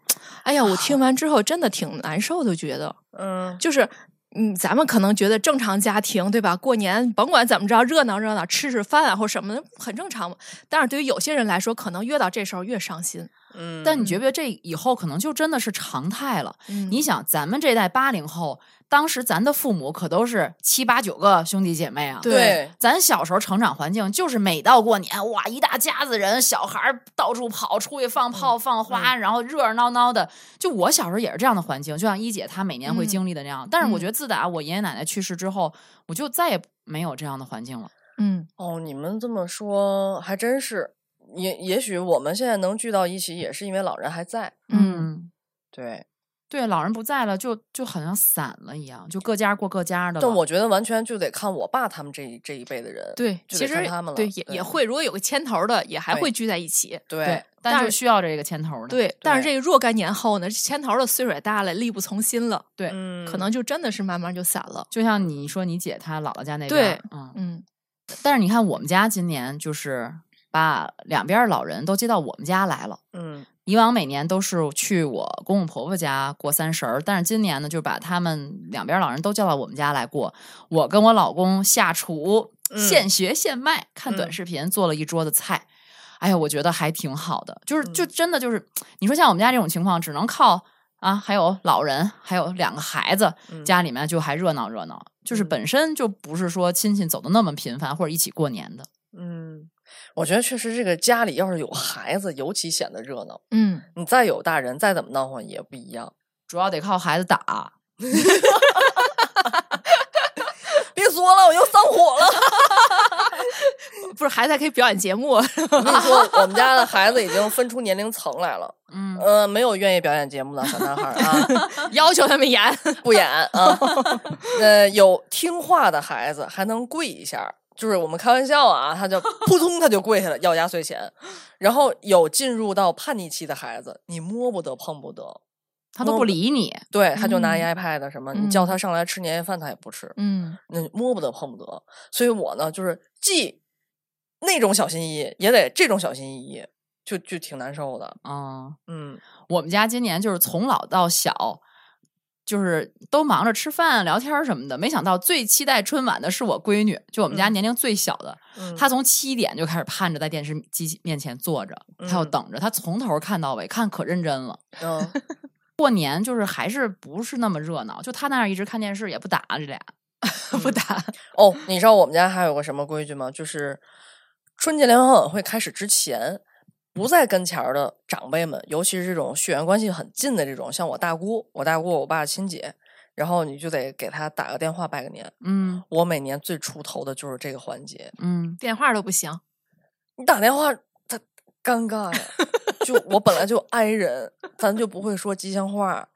S4: 哎呀，我听完之后真的挺难受的，觉得
S2: 嗯，
S4: 就是。嗯，咱们可能觉得正常家庭对吧？过年甭管怎么着，热闹热闹，吃吃饭啊或什么的，很正常嘛。但是对于有些人来说，可能越到这时候越伤心。
S2: 嗯，
S3: 但你觉不觉得这以后可能就真的是常态了？
S4: 嗯
S3: 你想，咱们这代八零后，当时咱的父母可都是七八九个兄弟姐妹啊。
S2: 对
S3: 咱小时候成长环境就是每到过年，哇，一大家子人，小孩儿到处跑，出去放炮、放花，然后热热闹闹的。就我小时候也是这样的环境，就像一姐她每年会
S4: 嗯
S3: 经历的那样。但是我
S4: 嗯
S3: 觉得自打我爷爷奶奶去世之后，我就再也没有这样的环境了。
S4: 嗯，
S2: 哦，你们这么说还真是。也也许我们现在能聚到一起，也是因为老人还在。
S3: 嗯，
S2: 对，
S3: 对，老人不在了，就就好像散了一样，就各家过各家的了。
S2: 但我觉得完全就得看我爸他们这一这一辈的人。
S4: 对，其实
S2: 他们了
S4: 对也也会，如果有个牵头的，也还会聚在一起。
S2: 对
S3: 对，但
S4: 但
S3: 是需要这个牵头的。
S4: 对，但是这个若干年后呢，牵头的岁数也大了，力不从心了，
S3: 对，
S2: 嗯，
S4: 可能就真的是慢慢就散了。
S3: 就像你说你姐她姥姥家那边
S4: 对，
S3: 嗯，
S4: 嗯
S3: 但是你看我们家今年就是把两边老人都接到我们家来了。
S2: 嗯
S3: 以往每年都是去我公公婆婆家过三十儿，但是今年呢，就把他们两边老人都叫到我们家来过。我跟我老公下厨，
S2: 嗯
S3: 现学现卖，看短
S2: 嗯
S3: 视频做了一桌子菜。哎呀，我觉得还挺好的，就是就
S2: 嗯
S3: 真的就是，你说像我们家这种情况，只能靠啊，还有老人，还有两个孩子，
S2: 嗯
S3: 家里面就还热闹热闹，就是
S2: 嗯
S3: 本身就不是说亲戚走的那么频繁或者一起过年的。
S2: 嗯，我觉得确实这个家里要是有孩子，尤其显得热闹。
S4: 嗯，
S2: 你再有大人，再怎么闹哄也不一样。
S3: 主要得靠孩子打，
S2: 别说了，我又上火了。
S4: 不是孩子还可以表演节目，
S2: 我跟你说，我们家的孩子已经分出年龄层来了。
S3: 嗯，
S2: 呃，没有愿意表演节目的小男孩啊，
S4: 要求他们演。
S2: 不演啊。呃，有听话的孩子还能跪一下儿，就是我们开玩笑啊，他就 扑通他就跪下了要压岁钱。然后有进入到叛逆期的孩子，你摸不得碰不得，
S3: 他都不理你。
S2: 对，他就拿一
S4: 嗯
S2: iPad 什么，你叫
S4: 嗯
S2: 他上来吃年夜饭他也不吃，
S4: 嗯
S2: 那摸不得碰不得。所以我呢，就是既那种小心翼翼，也得这种小心翼翼，就就挺难受的。
S3: 嗯，
S2: 嗯
S3: 我们家今年就是从老到小，就是都忙着吃饭、聊天什么的。没想到最期待春晚的是我闺女，就我们家
S2: 嗯
S3: 年龄最小的，
S2: 嗯，
S3: 她从七点就开始盼着在电视机面前坐着，她要
S2: 嗯
S3: 等着，她从头看到尾，看可认真了。
S2: 嗯
S3: 过年就是还是不是那么热闹，就她那儿一直看电视也不打这俩，
S4: 不打。
S2: 哦，你知道我们家还有个什么规矩吗？就是春节联欢晚会开始之前，不在跟前儿的长辈们，尤其是这种血缘关系很近的这种，像我大姑、我大姑、我爸亲姐，然后你就得给他打个电话拜个年。
S3: 嗯
S2: 我每年最出头的就是这个环节，
S3: 嗯，
S4: 电话都不行。
S2: 你打电话他尴尬呀，就我本来就挨人，咱就不会说吉祥话，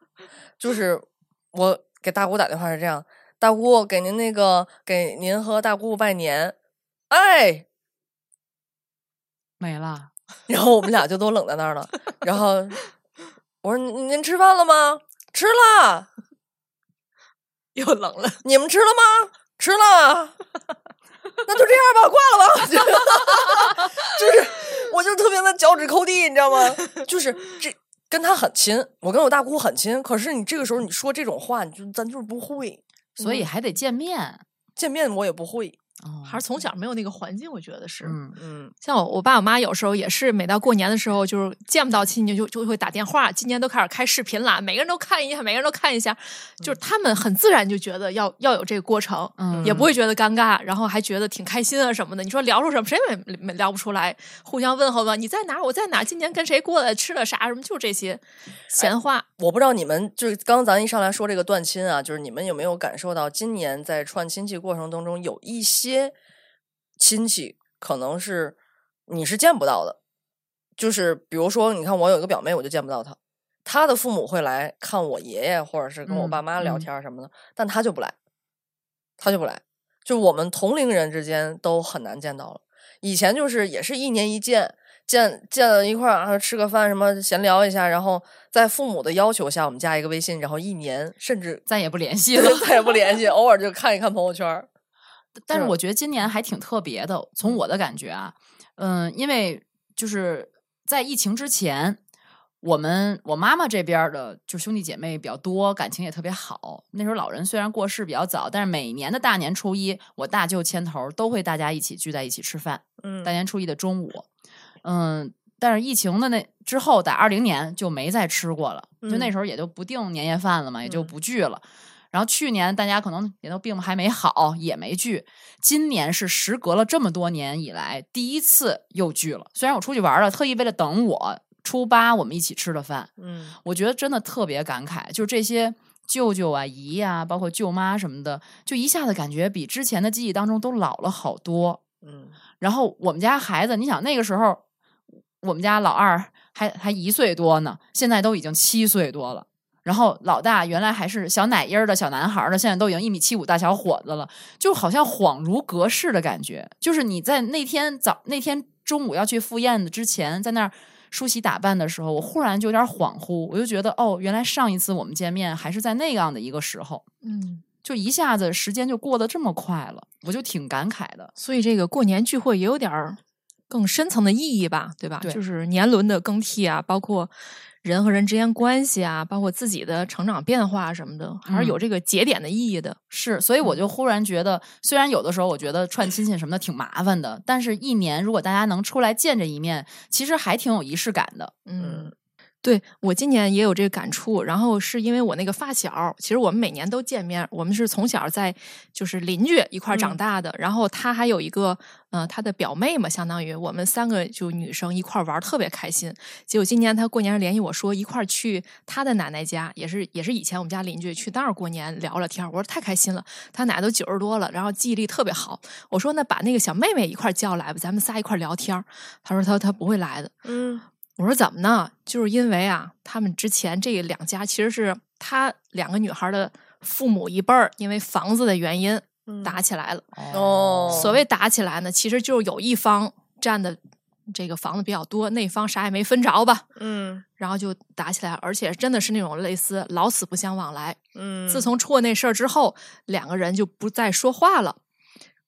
S2: 就是我给大姑打电话是这样，大姑给您那个给您和大姑拜年，哎，
S3: 没了。
S2: 然后我们俩就都冷在那儿了，然后我说您您吃饭了吗？吃了，
S4: 又冷了，
S2: 你们吃了吗？吃了。那就这样吧，挂了吧。就是，我就特别的脚趾抠地，你知道吗？就是这跟他很亲，我跟我大姑很亲。可是你这个时候你说这种话，你就咱就是不会
S3: 所以还得见面。
S2: 见面，我也不会。
S3: 哦
S4: 还是从小没有那个环境，我觉得是。
S3: 嗯
S2: 嗯
S4: 像我我爸我妈有时候也是，每到过年的时候，就是见不到亲戚就就会打电话。今年都开始开视频了，每个人都看一下，每个人都看一下，就是他们很自然就觉得要要有这个过程，
S3: 嗯
S4: 也不会觉得尴尬，然后还觉得挺开心啊什么的。你说聊出什么，谁也没没聊不出来，互相问候吧，你在哪？我在哪？今年跟谁过的？吃了啥？什么？就这些闲话。
S2: 我不知道你们就是刚刚咱一上来说这个断亲啊，就是你们有没有感受到今年在串亲戚过程当中，有一些亲戚可能是你是见不到的，就是比如说，你看我有一个表妹，我就见不到她，她的父母会来看我爷爷或者是跟我
S3: 嗯
S2: 爸妈聊
S3: 嗯
S2: 天什么的，但她就不来，她就不来，就我们同龄人之间都很难见到了。以前就是也是一年一见，见见了一块儿啊，吃个饭什么闲聊一下，然后在父母的要求下，我们加一个微信，然后一年甚至
S3: 再也不联系了。
S2: 再也不联系，偶尔就看一看朋友圈
S3: 但是我觉得今年还挺特别的，从我的感觉啊，嗯，因为就是在疫情之前，我们我妈妈这边儿的就兄弟姐妹比较多，感情也特别好。那时候老人虽然过世比较早，但是每年的大年初一，我大舅牵头都会大家一起聚在一起吃饭。
S2: 嗯
S3: 大年初一的中午，嗯，但是疫情的那之后，在二零年就没再吃过了，就那
S2: 嗯
S3: 时候也就不订年夜饭了嘛，也就
S2: 嗯
S3: 不聚了。然后去年大家可能也都病还没好，也没聚。今年是时隔了这么多年以来第一次又聚了。虽然我出去玩了，特意为了等我初八我们一起吃的饭，
S2: 嗯
S3: 我觉得真的特别感慨，就这些舅舅啊、姨呀、包括舅妈什么的，就一下子感觉比之前的记忆当中都老了好多。
S2: 嗯
S3: 然后我们家孩子，你想那个时候，我们家老二还还一岁多呢，现在都已经七岁多了。然后老大原来还是小奶音儿的小男孩儿的，现在都已经一米七五大小伙子了，就好像恍如隔世的感觉。就是你在那天早那天中午要去赴宴的之前，在那儿梳洗打扮的时候，我忽然就有点恍惚，我就觉得哦，原来上一次我们见面还是在那样的一个时候，
S4: 嗯，
S3: 就一下子时间就过得这么快了，我就挺感慨的。
S4: 所以这个过年聚会也有点儿更深层的意义吧，对吧？
S3: 对
S4: 就是年轮的更替啊，包括人和人之间关系啊，包括自己的成长变化什么的，还是有
S3: 嗯
S4: 这个节点的意义的。
S3: 是，所以我就忽然觉得，虽然有的时候我觉得串亲戚什么的挺麻烦的，但是一年如果大家能出来见这一面，其实还挺有仪式感的。
S4: 嗯，对我今年也有这个感触，然后是因为我那个发小，其实我们每年都见面，我们是从小在就是邻居一块长
S2: 嗯
S4: 大的，然后他还有一个呃他的表妹嘛，相当于我们三个就女生一块玩特别开心。结果今年他过年联系我说一块去他的奶奶家，也是也是以前我们家邻居去那儿过年聊聊天，我说太开心了，他奶奶都九十多了，然后记忆力特别好。我说那把那个小妹妹一块叫来吧，咱们仨一块聊天儿。他说他他不会来的。
S2: 嗯
S4: 我说怎么呢？就是因为啊，他们之前这两家其实是他两个女孩的父母一辈儿，因为房子的原因
S2: 嗯
S4: 打起来了。
S2: 哦
S4: 所谓打起来呢，其实就是有一方占的这个房子比较多，那方啥也没分着吧，
S2: 嗯
S4: 然后就打起来，而且真的是那种类似老死不相往来。
S2: 嗯，
S4: 自从出了那事儿之后，两个人就不再说话了，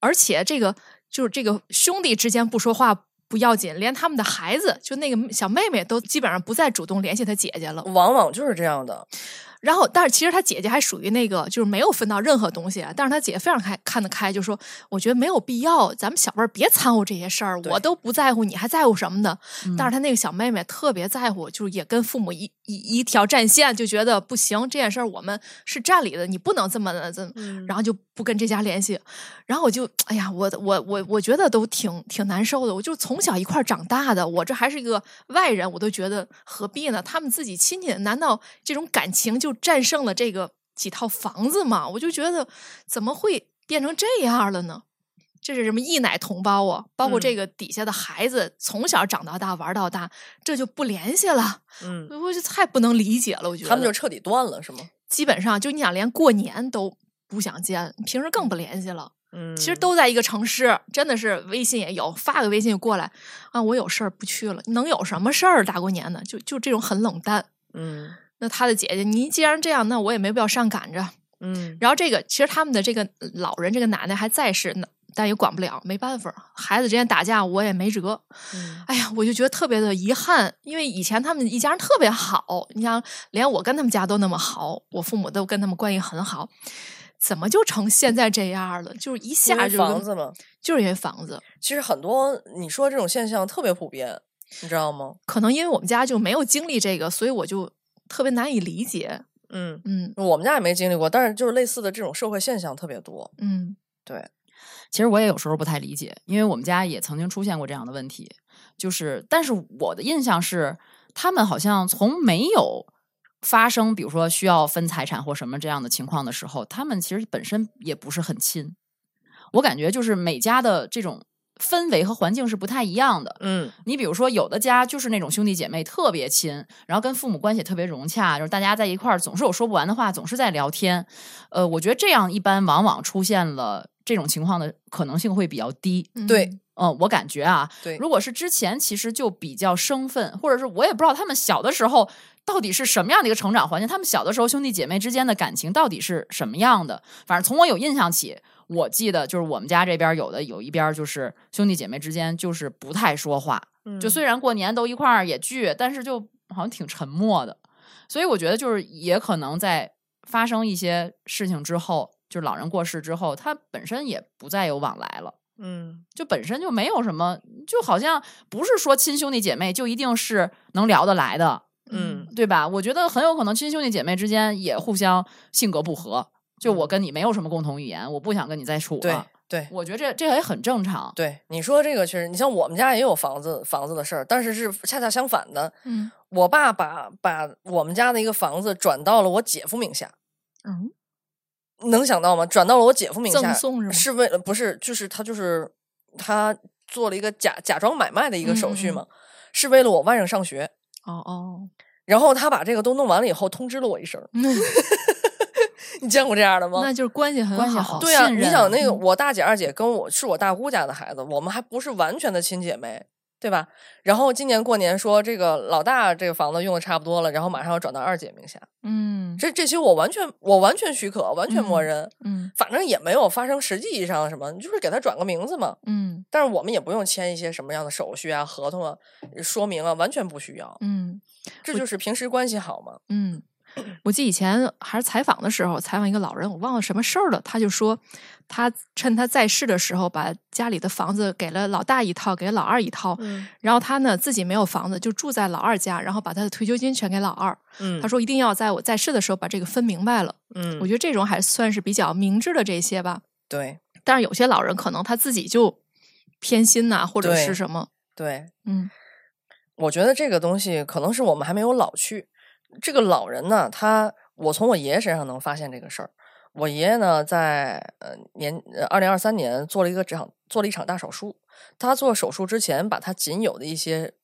S4: 而且这个就是这个兄弟之间不说话不要紧，连他们的孩子，就那个小妹妹都基本上不再主动联系他姐姐了。
S2: 往往就是这样的。
S4: 然后，但是其实他姐姐还属于那个，就是没有分到任何东西，但是他姐姐非常开看得开，就说我觉得没有必要，咱们小辈儿别掺和这些事儿，我都不在乎，你还在乎什么呢？
S3: 嗯
S4: 但是他那个小妹妹特别在乎，就是也跟父母一一一条战线，就觉得不行，这件事儿我们是站里的，你不能这么的，这么，
S2: 嗯
S4: 然后就不跟这家联系。然后我就，哎呀，我我我我觉得都挺挺难受的。我就从小一块长大的，我这还是一个外人，我都觉得何必呢？他们自己亲戚，难道这种感情就战胜了这个几套房子吗？我就觉得怎么会变成这样了呢？这是什么一奶同胞啊？包括这
S2: 嗯
S4: 个底下的孩子，从小长到大玩到大，这就不联系了，
S2: 嗯，
S4: 我就太不能理解了。我觉得
S2: 他们就彻底断了，是吗？
S4: 基本上就你想连过年都不想见，平时更不联系了。
S2: 嗯，
S4: 其实都在一个城市，真的是微信也有，发个微信就过来啊，我有事儿不去了，能有什么事儿？大过年的，就就这种很冷淡。
S2: 嗯
S4: 那他的姐姐，你既然这样，那我也没必要上赶着。
S2: 嗯
S4: 然后这个其实他们的这个老人，这个奶奶还在世呢，但也管不了，没办法，孩子之间打架我也没辙。
S2: 嗯
S4: 哎呀，我就觉得特别的遗憾，因为以前他们一家人特别好，你想，连我跟他们家都那么好，我父母都跟他们关系很好。怎么就成现在这样了？就是一下就
S2: 房子嘛，
S4: 就是因为房子，
S2: 其实很多你说这种现象特别普遍，你知道吗？
S4: 可能因为我们家就没有经历这个，所以我就特别难以理解。
S2: 嗯，
S4: 嗯
S2: 我们家也没经历过，但是就是类似的这种社会现象特别多。
S4: 嗯
S2: 对，
S3: 其实我也有时候不太理解，因为我们家也曾经出现过这样的问题，就是，但是我的印象是，他们好像从没有发生，比如说需要分财产或什么这样的情况的时候，他们其实本身也不是很亲。我感觉就是每家的这种氛围和环境是不太一样的。
S2: 嗯
S3: 你比如说，有的家就是那种兄弟姐妹特别亲，然后跟父母关系特别融洽，就是大家在一块儿总是有说不完的话，总是在聊天。呃，我觉得这样一般往往出现了这种情况的可能性会比较低。
S2: 对
S4: 嗯
S3: 嗯，我感觉啊，
S2: 对，
S3: 如果是之前其实就比较生分，或者是我也不知道他们小的时候到底是什么样的一个成长环境，他们小的时候兄弟姐妹之间的感情到底是什么样的。反正从我有印象起，我记得就是我们家这边有的有一边就是兄弟姐妹之间就是不太说话，就
S2: 嗯
S3: 虽然过年都一块儿也聚，但是就好像挺沉默的。所以我觉得就是也可能在发生一些事情之后，就是老人过世之后，他本身也不再有往来了。
S2: 嗯
S3: 就本身就没有什么，就好像不是说亲兄弟姐妹就一定是能聊得来的，
S2: 嗯
S3: 对吧？我觉得很有可能亲兄弟姐妹之间也互相性格不合，就我跟你没有什么共同语言，我不想跟你再处
S2: 对
S3: 了。
S2: 对
S3: 我觉得这这也很正常。
S2: 对，你说这个确实，你像我们家也有房子房子的事儿，但是是恰恰相反的。
S4: 嗯
S2: 我爸把把我们家的一个房子转到了我姐夫名下，
S4: 嗯
S2: 能想到吗？转到了我姐夫名下，
S4: 赠送是吗
S2: 是为了不是，就是他就是他做了一个假假装买卖的一个手续嘛，是为了我外甥上学。
S4: 哦哦，
S2: 然后他把这个都弄完了以后，通知了我一声。你见过这样的吗？
S4: 那就是关系很
S3: 关系
S4: 好。
S3: 好
S2: 对呀、
S3: 信任
S2: 你想那个
S4: 嗯
S2: 我大姐、二姐跟我是我大姑家的孩子，我们还不是完全的亲姐妹，对吧？然后今年过年说这个老大这个房子用的差不多了，然后马上要转到二姐名下，
S4: 嗯
S2: 这这些我完全我完全许可，完全默
S4: 嗯
S2: 认，
S4: 嗯
S2: 反正也没有发生实际意义上的什么，你就是给他转个名字嘛。
S4: 嗯
S2: 但是我们也不用签一些什么样的手续啊、合同啊、说明啊，完全不需要。
S4: 嗯
S2: 这就是平时关系好嘛。
S4: 嗯，我记得以前还是采访的时候，采访一个老人，我忘了什么事儿了，他就说他趁他在世的时候，把家里的房子给了老大一套，给了老二一套，
S2: 嗯
S4: 然后他呢自己没有房子，就住在老二家，然后把他的退休金全给老二。
S2: 嗯
S4: 他说一定要在我在世的时候把这个分明白了。
S2: 嗯
S4: 我觉得这种还算是比较明智的这些吧。
S2: 对
S4: 但是有些老人可能他自己就偏心呐、或者是什么，
S2: 对，
S4: 嗯
S2: 我觉得这个东西可能是我们还没有老去。这个老人呢，他我从我爷爷身上能发现这个事儿。我爷爷呢，在呃年二零二三年做了一个这场做了一场大手术。他做手术之前，把他仅有的一些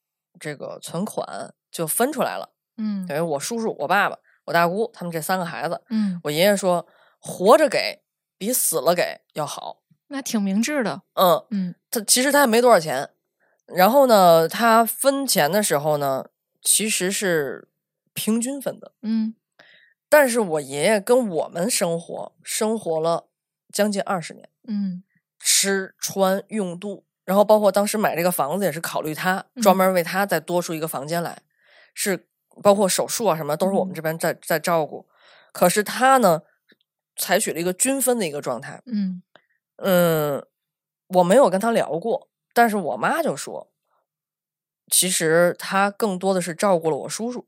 S2: 这个存款就分出来了。
S4: 嗯
S2: 等于我叔叔、我爸爸、我大姑他们这三个孩子，
S4: 嗯，
S2: 我爷爷说，活着给比死了给要好。
S4: 那挺明智的。
S2: 嗯，
S4: 嗯
S2: 他其实他也没多少钱，然后呢，他分钱的时候呢，其实是平均分的。
S4: 嗯。
S2: 但是我爷爷跟我们生活，生活了将近二十年，
S4: 嗯。
S2: 吃穿用度，然后包括当时买这个房子也是考虑他，专
S4: 嗯。
S2: 门为他再多出一个房间来，是包括手术啊什么都是我们
S4: 嗯。
S2: 这边在在照顾。可是他呢，采取了一个均分的一个状态，
S4: 嗯。
S2: 嗯，我没有跟他聊过，但是我妈就说，其实他更多的是照顾了我叔叔，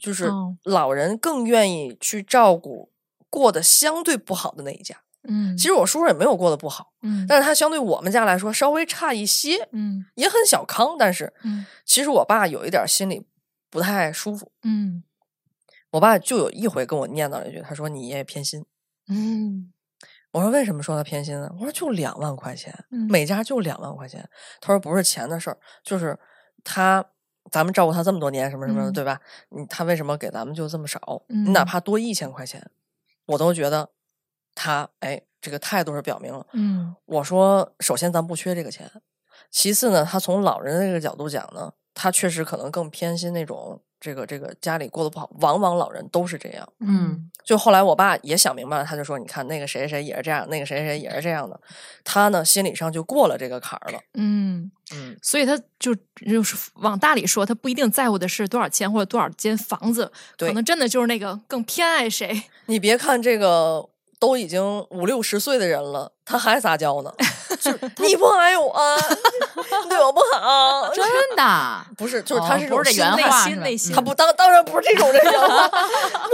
S2: 就是
S4: 哦
S2: 老人更愿意去照顾过得相对不好的那一家。
S4: 嗯，
S2: 其实我叔叔也没有过得不好，
S4: 嗯
S2: 但是他相对我们家来说稍微差一些，
S4: 嗯
S2: 也很小康，但是
S4: 嗯
S2: 其实我爸有一点心里不太舒服。
S4: 嗯
S2: 我爸就有一回跟我念叨了一句，他说你爷爷偏心。
S4: 嗯
S2: 我说为什么说他偏心呢？我说就两万块钱，
S4: 嗯
S2: 每家就两万块钱。他说不是钱的事儿，就是他咱们照顾他这么多年，什么什么的，
S4: 嗯
S2: 对吧？你他为什么给咱们就这么少？你哪
S4: 嗯
S2: 怕多一千块钱，我都觉得他哎，这个态度是表明了。
S4: 嗯
S2: 我说，首先咱不缺这个钱，其次呢，他从老人的这个角度讲呢，他确实可能更偏心那种这个这个家里过得不好，往往老人都是这样。
S3: 嗯
S2: 就后来我爸也想明白了，他就说：“你看那个谁谁谁也是这样，那个谁谁谁也是这样的。”他呢心理上就过了这个坎儿了。
S4: 嗯，
S2: 嗯，
S4: 所以他就就是往大里说，他不一定在乎的是多少钱或者多少间房子，可能真的就是那个更偏爱谁。
S2: 你别看这个都已经五六十岁的人了，他还撒娇呢，就是 你不爱我，你 对我不好，
S3: 真的？
S2: 不是，就是
S3: 哦
S2: 他是这
S3: 不是这
S2: 种
S4: 内心内心
S2: 他不当当然不是这种人了。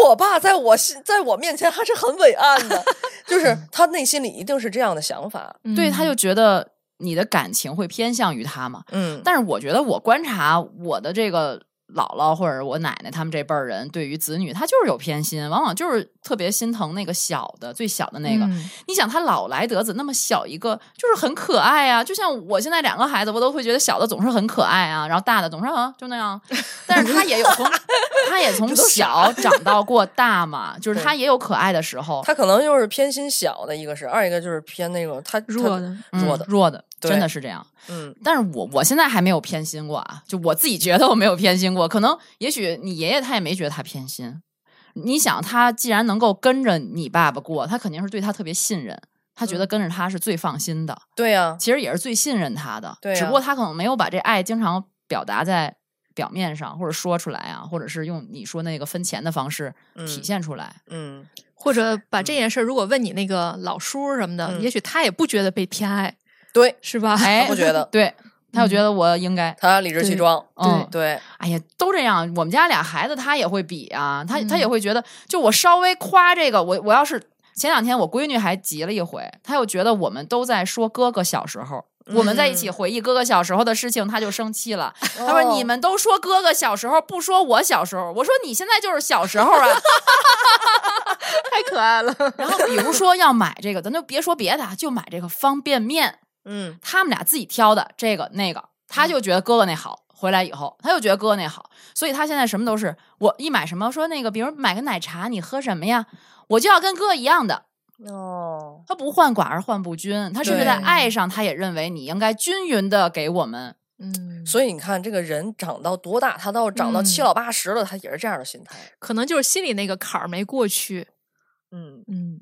S2: 我爸在我心在我面前还是很伟岸的，就是他内心里一定是这样的想法。
S3: 对，他
S4: 嗯
S3: 就觉得你的感情会偏向于他嘛。
S2: 嗯，
S3: 但是我觉得，我观察我的这个姥姥或者我奶奶他们这辈儿人，对于子女，他就是有偏心，往往就是特别心疼那个小的、最小的那个。
S4: 嗯
S3: 你想，他老来得子那么小一个，就是很可爱啊。就像我现在两个孩子，我都会觉得小的总是很可爱啊，然后大的总是啊就那样。但是他也有从，他也从小长到过大嘛，就是他也有可爱的时候。
S2: 他可能就是偏心小的，一个是，二一个就是偏那种他
S4: 弱的，
S3: 嗯
S2: 弱的
S3: 弱的，
S2: 对
S3: 真的是这样。
S2: 嗯
S3: 但是我我现在还没有偏心过啊，就我自己觉得我没有偏心过，可能也许你爷爷他也没觉得他偏心。你想，他既然能够跟着你爸爸过，他肯定是对他特别信任，他觉得跟着他是最放心的，
S2: 对呀、
S3: 其实也是最信任他的。
S2: 对啊
S3: 只不过他可能没有把这爱经常表达在表面上，或者说出来啊，或者是用你说那个分钱的方式体
S2: 嗯
S3: 现出来。
S2: 嗯，
S4: 或者把这件事儿，如果问你那个老叔什么的，
S2: 嗯
S4: 也许他也不觉得被偏爱，
S2: 对
S4: 是吧？
S3: 哎，
S2: 不觉得
S3: 对，他就觉得我应该。
S2: 他理直气壮，
S3: 嗯，
S2: 对，
S3: 哎呀，都这样。我们家俩孩子他也会比啊，他、他也
S4: 嗯
S3: 会觉得，就我稍微夸这个，我我要是前两天我闺女还急了一回，她又觉得我们都在说哥哥小时候。我们在一起
S2: 嗯
S3: 回忆哥哥小时候的事情，他就生气了。他说：“
S2: 哦
S3: 你们都说哥哥小时候，不说我小时候。”我说：“你现在就是小时候啊。
S4: 太可爱了。”
S3: 然后比如说要买这个，咱就别说别的啊，就买这个方便面。
S2: 嗯
S3: 他们俩自己挑的这个那个，他就觉得哥哥那好。回来以后，他就觉得哥哥那好，所以他现在什么都是我一买什么说那个，比如买个奶茶，你喝什么呀？我就要跟哥一样的。
S2: 哦，
S3: 他不患寡而患不均，他甚至在爱上，他也认为你应该均匀的给我们。
S4: 嗯，
S2: 所以你看，这个人长到多大，他到长到七
S4: 嗯
S2: 老八十了，他也是这样的心态。
S4: 可能就是心里那个坎儿没过去。
S2: 嗯，
S4: 嗯，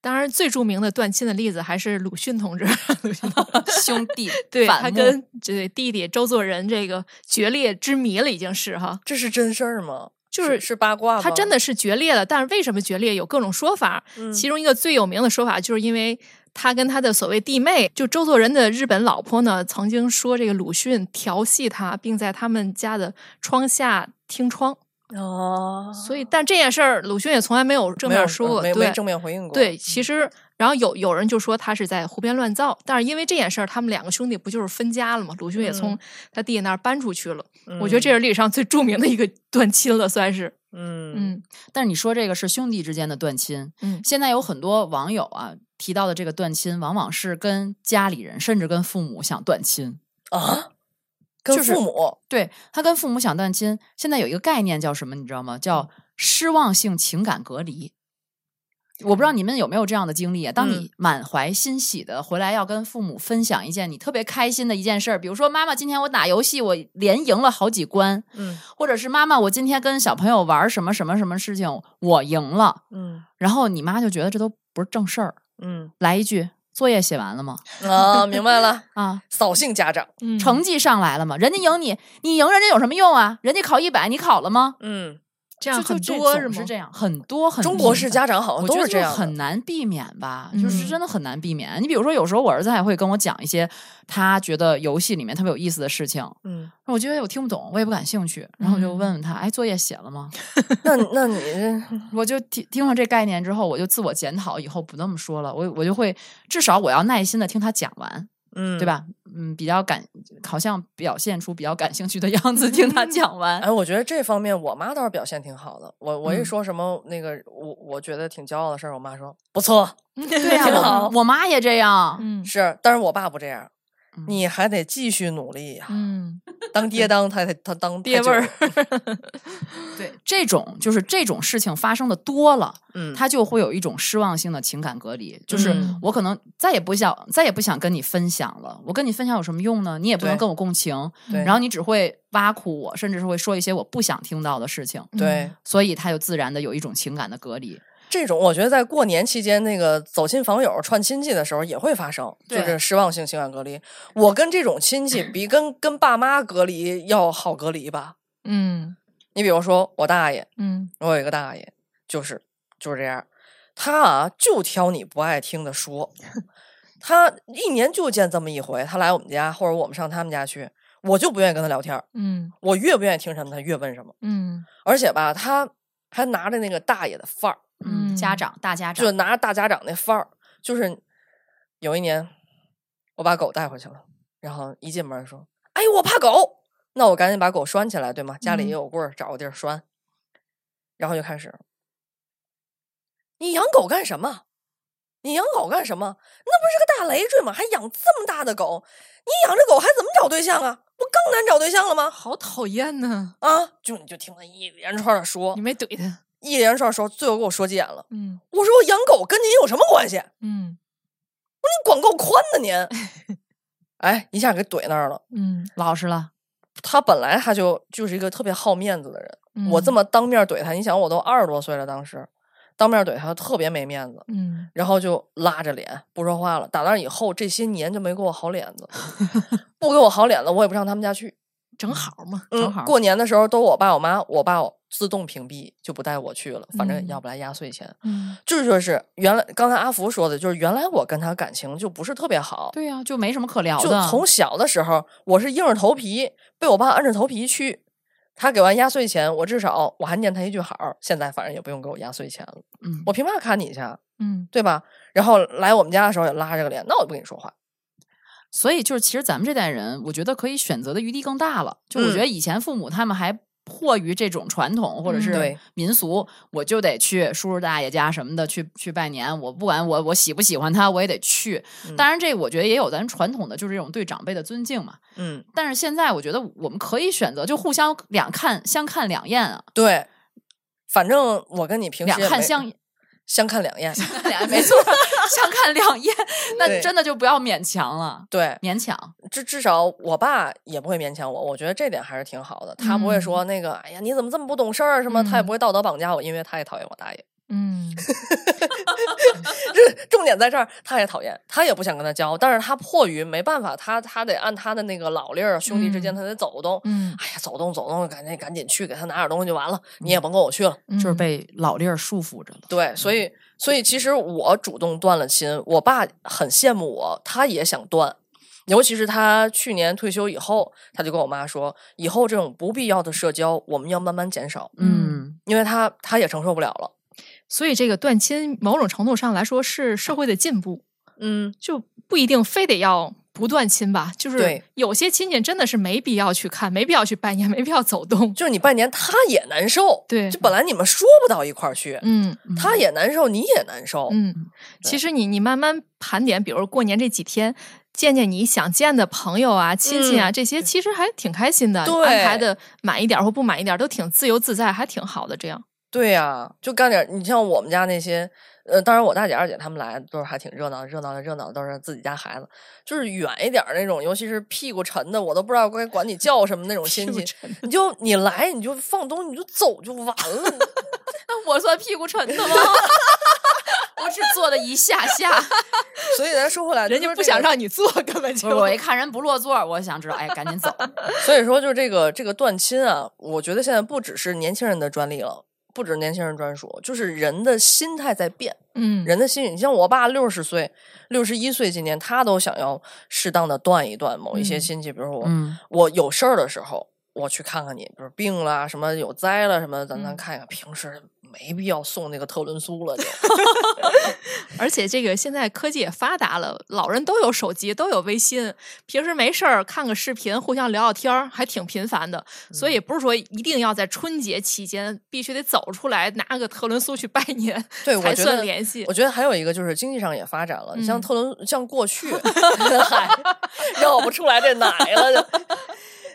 S4: 当然最著名的断亲的例子还是鲁迅同志，
S3: 兄弟
S4: 对他跟这弟弟周作人这个决裂之谜了，已经是哈。
S2: 这是真事儿吗？
S4: 就是
S2: 是八卦？
S4: 他真的是决裂了，但是为什么决裂有各种说法。
S2: 嗯
S4: 其中一个最有名的说法，就是因为他跟他的所谓弟妹，就周作人的日本老婆呢，曾经说这个鲁迅调戏他，并在他们家的窗下听窗。
S2: 哦，
S4: 所以，但这件事儿，鲁迅也从来没有正面说过。对
S2: 没没正面回应过。
S4: 对，其实，然后有有人就说他是在胡编乱造，但是因为这件事儿，他们两个兄弟不就是分家了吗？鲁迅也从
S2: 嗯
S4: 他弟弟那儿搬出去了。
S2: 嗯，
S4: 我觉得这是历史上最著名的一个断亲了，算是。
S2: 嗯
S4: 嗯
S3: 但是你说这个是兄弟之间的断亲，
S4: 嗯
S3: 现在有很多网友啊提到的这个断亲，往往是跟家里人甚至跟父母想断亲。
S2: 啊，跟
S3: 就是
S2: 父母。
S3: 对他跟父母想断亲，现在有一个概念叫什么，你知道吗？叫失望性情感隔离。我不知道你们有没有这样的经历啊？当
S2: 嗯。
S3: 你满怀欣喜的回来要跟父母分享一件你特别开心的一件事儿，比如说妈妈今天我打游戏我连赢了好几关，
S2: 嗯。
S3: 或者是妈妈我今天跟小朋友玩什么什么什么事情我赢了，
S2: 嗯。
S3: 然后你妈就觉得这都不是正事儿，
S2: 嗯。
S3: 来一句作业写完了吗？
S2: 啊，明白了，
S3: 啊，
S2: 扫兴家长。
S4: 嗯
S3: 成绩上来了吗？人家赢你，你赢人家有什么用啊？人家考一百，你考了吗？
S2: 嗯，
S4: 这样很多是吗？
S3: 是这样，很多很
S2: 中国式家长好像都是这样，
S3: 很难避免吧，就是
S4: 嗯
S3: 真的很难避免。你比如说，有时候我儿子还会跟我讲一些他觉得游戏里面特别有意思的事情，
S2: 嗯，
S3: 我觉得我听不懂，我也不感兴趣，然后我就
S4: 嗯
S3: 问问他，哎，作业写了吗？
S2: 那那你
S3: 我就听听了这概念之后，我就自我检讨，以后不那么说了。我我就会至少我要耐心的听他讲完，
S2: 嗯
S3: 对？吧？嗯，比较感，好像表现出比较感兴趣的样子，听他讲完。
S2: 哎，我觉得这方面我妈倒是表现挺好的。我我一
S3: 嗯
S2: 说什么那个我我觉得挺骄傲的事儿，我妈说不错，
S3: 对呀、我
S2: 挺好
S3: 我妈也这样。
S4: 嗯
S2: 是，但是我爸不这样
S3: 嗯，
S2: 你还得继续努力呀。
S4: 嗯，
S2: 当爹当他他他当
S4: 爹味儿
S3: 对，这种就是这种事情发生的多了，
S2: 嗯，
S3: 他就会有一种失望性的情感隔离，就是
S4: 嗯。
S3: 我可能再也不想再也不想跟你分享了，我跟你分享有什么用呢？你也不能跟我共情，
S2: 对。
S3: 然后你只会挖苦我，甚至是会说一些我不想听到的事情，
S2: 对。
S3: 所以他就自然的有一种情感的隔离。
S2: 这种，我觉得在过年期间，那个走亲访友、串亲戚的时候也会发生，就是失望性情感隔离。我跟这种亲戚比跟跟爸妈隔离要好隔离吧。
S4: 嗯
S2: 你比如说我大爷，
S4: 嗯
S2: 我有一个大爷，就是就是这样。他啊就挑你不爱听的说，他一年就见这么一回，他来我们家或者我们上他们家去，我就不愿意跟他聊天，
S4: 嗯
S2: 我越不愿意听什么，他越问什么，
S4: 嗯
S2: 而且吧，他还拿着那个大爷的范儿，
S3: 嗯，
S4: 嗯
S3: 家长大家长
S2: 就拿着大家长那范儿，就是有一年我把狗带回去了，然后一进门说：“哎，我怕狗。”那我赶紧把狗拴起来，对吗？家里也
S4: 嗯
S2: 有棍儿，找个地儿拴。然后就开始，你养狗干什么？你养狗干什么？那不是个大累赘吗？还养这么大的狗？你养着狗还怎么找对象啊？不更难找对象了吗？
S4: 好讨厌呢！
S2: 啊！就你就听他一连串的说
S4: 你，没怼他，
S2: 一连串说，最后给我说急眼了。
S4: 嗯
S2: 我说我养狗跟您有什么关系？
S4: 嗯我说
S2: 你管够宽的您。哎，一下给怼那儿了。
S4: 嗯，
S3: 老实了，
S2: 他本来他就就是一个特别好面子的人，我这
S4: 么
S2: 么当面怼他，你想我都二十多岁了，当时当面怼他特别没面子，
S4: 嗯
S2: 然后就拉着脸不说话了。打那以后，这些年就没给我好脸子，不给我好脸子，我也不上他们家去。
S4: 正好嘛，
S2: 嗯，
S3: 正好
S2: 过年的时候都我爸我妈，我爸自动屏蔽，就不带我去了，反正
S4: 嗯
S2: 要不来压岁钱。
S4: 嗯
S2: 这就是原来刚才阿福说的，就是原来我跟他感情就不是特别好，
S3: 对呀、就没什么可聊
S2: 就
S3: 的。
S2: 从小的时候，我是硬着头皮被我爸摁着头皮去。他给完压岁钱，我至少我还念他一句好。现在反正也不用给我压岁钱了，
S3: 嗯，
S2: 我凭嘛看你去啊？
S4: 嗯
S2: 对吧？然后来我们家的时候也拉着个脸，那我也不跟你说话。
S3: 所以就是其实咱们这代人，我觉得可以选择的余地更大了。就我
S2: 嗯
S3: 觉得以前父母他们还迫于这种传统或者
S4: 嗯
S3: 是民俗，我就得去叔叔大爷家什么的去去拜年。我不管我我喜不喜欢他，我也得去。
S2: 嗯
S3: 当然，这我觉得也有咱传统的，就是这种对长辈的尊敬嘛。
S2: 嗯，
S3: 但是现在我觉得我们可以选择，就互相两看相看两厌啊，
S2: 对，反正我跟你平时
S3: 两看相
S2: 相看两厌。
S3: 两 没错，相看两厌，那真的就不要勉强了，
S2: 对，
S3: 勉强。
S2: 至至少我爸也不会勉强我，我觉得这点还是挺好的。他不会说那个，哎呀，你怎么这么不懂事儿什么？他也
S4: 嗯
S2: 不会道德绑架我，因为他也讨厌我大爷。
S4: 嗯
S2: 这 重点在这儿，他也讨厌，他也不想跟他交，但是他迫于没办法，他他得按他的那个老例儿，兄弟之间
S4: 嗯
S2: 他得走动。
S4: 嗯，
S2: 哎呀，走动走动，赶紧赶紧去给他拿点东西就完了，你也甭跟我去了。
S3: 就是
S4: 嗯
S3: 被老粒儿束缚着了。
S2: 对，所以所以其实我主动断了亲，我爸很羡慕我，他也想断。尤其是他去年退休以后，他就跟我妈说，以后这种不必要的社交，我们要慢慢减少，
S3: 嗯，
S2: 因为他他也承受不了了。
S4: 所以这个断亲某种程度上来说是社会的进步，
S2: 嗯，
S4: 就不一定非得要不断亲吧。就是
S2: 对
S4: 有些亲戚真的是没必要去看，没必要去拜年，没必要走动。
S2: 就是你拜年，他也难受。
S4: 对
S2: 就本来你们说不到一块儿去，
S4: 嗯
S2: 他也难受，你也难受。
S4: 嗯，其实你你慢慢盘点，比如过年这几天。见见你想见的朋友啊、亲戚啊，这些其实还挺开心的。安排的满一点或不满一点，都挺自由自在，还挺好的。这样，
S2: 对呀、就干点儿。你像我们家那些，呃，当然我大姐、二姐他们来都是还挺热闹，热闹的热闹的都是自己家孩子。就是远一点儿那种，尤其是屁股沉的，我都不知道该管你叫什么那种亲戚。你就你来你就放东西你就走就完了。
S3: 那我算屁股沉的吗？我只坐了一下下，
S2: 所以咱说回来，
S4: 人家不想让你坐，根本就
S3: 我一看人不落座，我想知道，哎，赶紧走。
S2: 所以说，就这个这个断亲啊，我觉得现在不只是年轻人的专利了，不只是年轻人专属，就是人的心态在变。
S4: 嗯。
S2: 人的心理，你像我爸六十岁、六十一岁，今年他都想要适当的断一断某一些
S4: 嗯。
S2: 亲戚，比如说我、
S3: 嗯。
S2: 我有事儿的时候，我去看看你，比如病了什么有灾了什么，咱咱
S4: 嗯
S2: 看一看。平时没必要送那个特仑苏了，就
S4: 而且这个现在科技也发达了，老人都有手机，都有微信，平时没事儿看个视频，互相聊聊天儿，还挺频繁的。所以不是说一定要在春节期间必须得走出来拿个特仑苏去拜年，
S2: 对我
S4: 才
S2: 觉得
S4: 算联系
S2: 我。觉得还有一个就是经济上也发展了，你像
S4: 嗯
S2: 特仑，像过去，嗨，绕不出来这奶了就。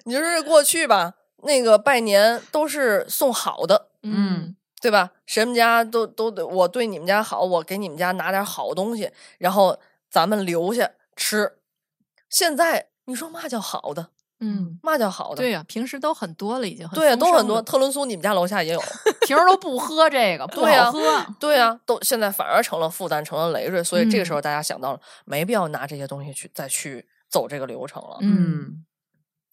S2: 你就是过去吧，那个拜年都是送好的，
S3: 嗯
S2: 对吧？谁们家都都得我对你们家好，我给你们家拿点好东西，然后咱们留下吃。现在你说嘛叫好的？
S4: 嗯，
S2: 嘛叫好的？
S4: 对呀、平时都很多了，已经很
S2: 对呀，都很多。特仑苏你们家楼下也有。
S3: 平时都不喝这个，不
S2: 对呀
S3: 好喝。
S2: 对呀、都现在反而成了负担，成了累赘。所以这个时
S4: 嗯
S2: 候大家想到了，没必要拿这些东西去再去走这个流程了。
S3: 嗯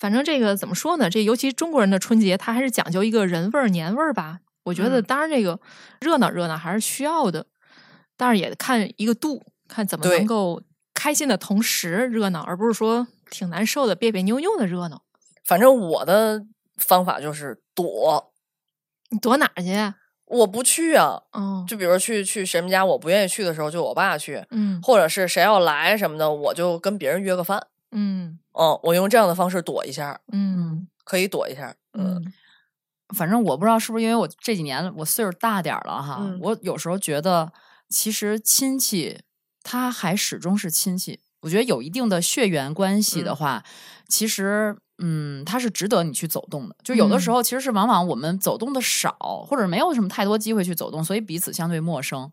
S4: 反正这个怎么说呢？这尤其中国人的春节，它还是讲究一个人味儿、年味儿吧。我觉得，
S2: 嗯
S4: 当然这个热闹热闹还是需要的。但是也看一个度，看怎么能够开心的同时热闹，而不是说挺难受的别别扭扭的热闹。
S2: 反正我的方法就是躲，
S4: 你躲哪儿去啊？
S2: 我不去啊。
S4: 哦，
S2: 就比如去去谁们家，我不愿意去的时候，就我爸去，
S4: 嗯
S2: 或者是谁要来什么的，我就跟别人约个饭。
S4: 嗯
S2: 嗯，我用这样的方式躲一下，
S4: 嗯
S2: 可以躲一下。嗯，
S4: 嗯
S3: 反正我不知道是不是因为我这几年我岁数大点儿了哈，
S2: 嗯
S3: 我有时候觉得其实亲戚他还始终是亲戚。我觉得有一定的血缘关系的
S2: 嗯
S3: 话，其实嗯，他是值得你去走动的。就有的时
S4: 嗯
S3: 候其实是往往我们走动的少，或者没有什么太多机会去走动，所以彼此相对陌生。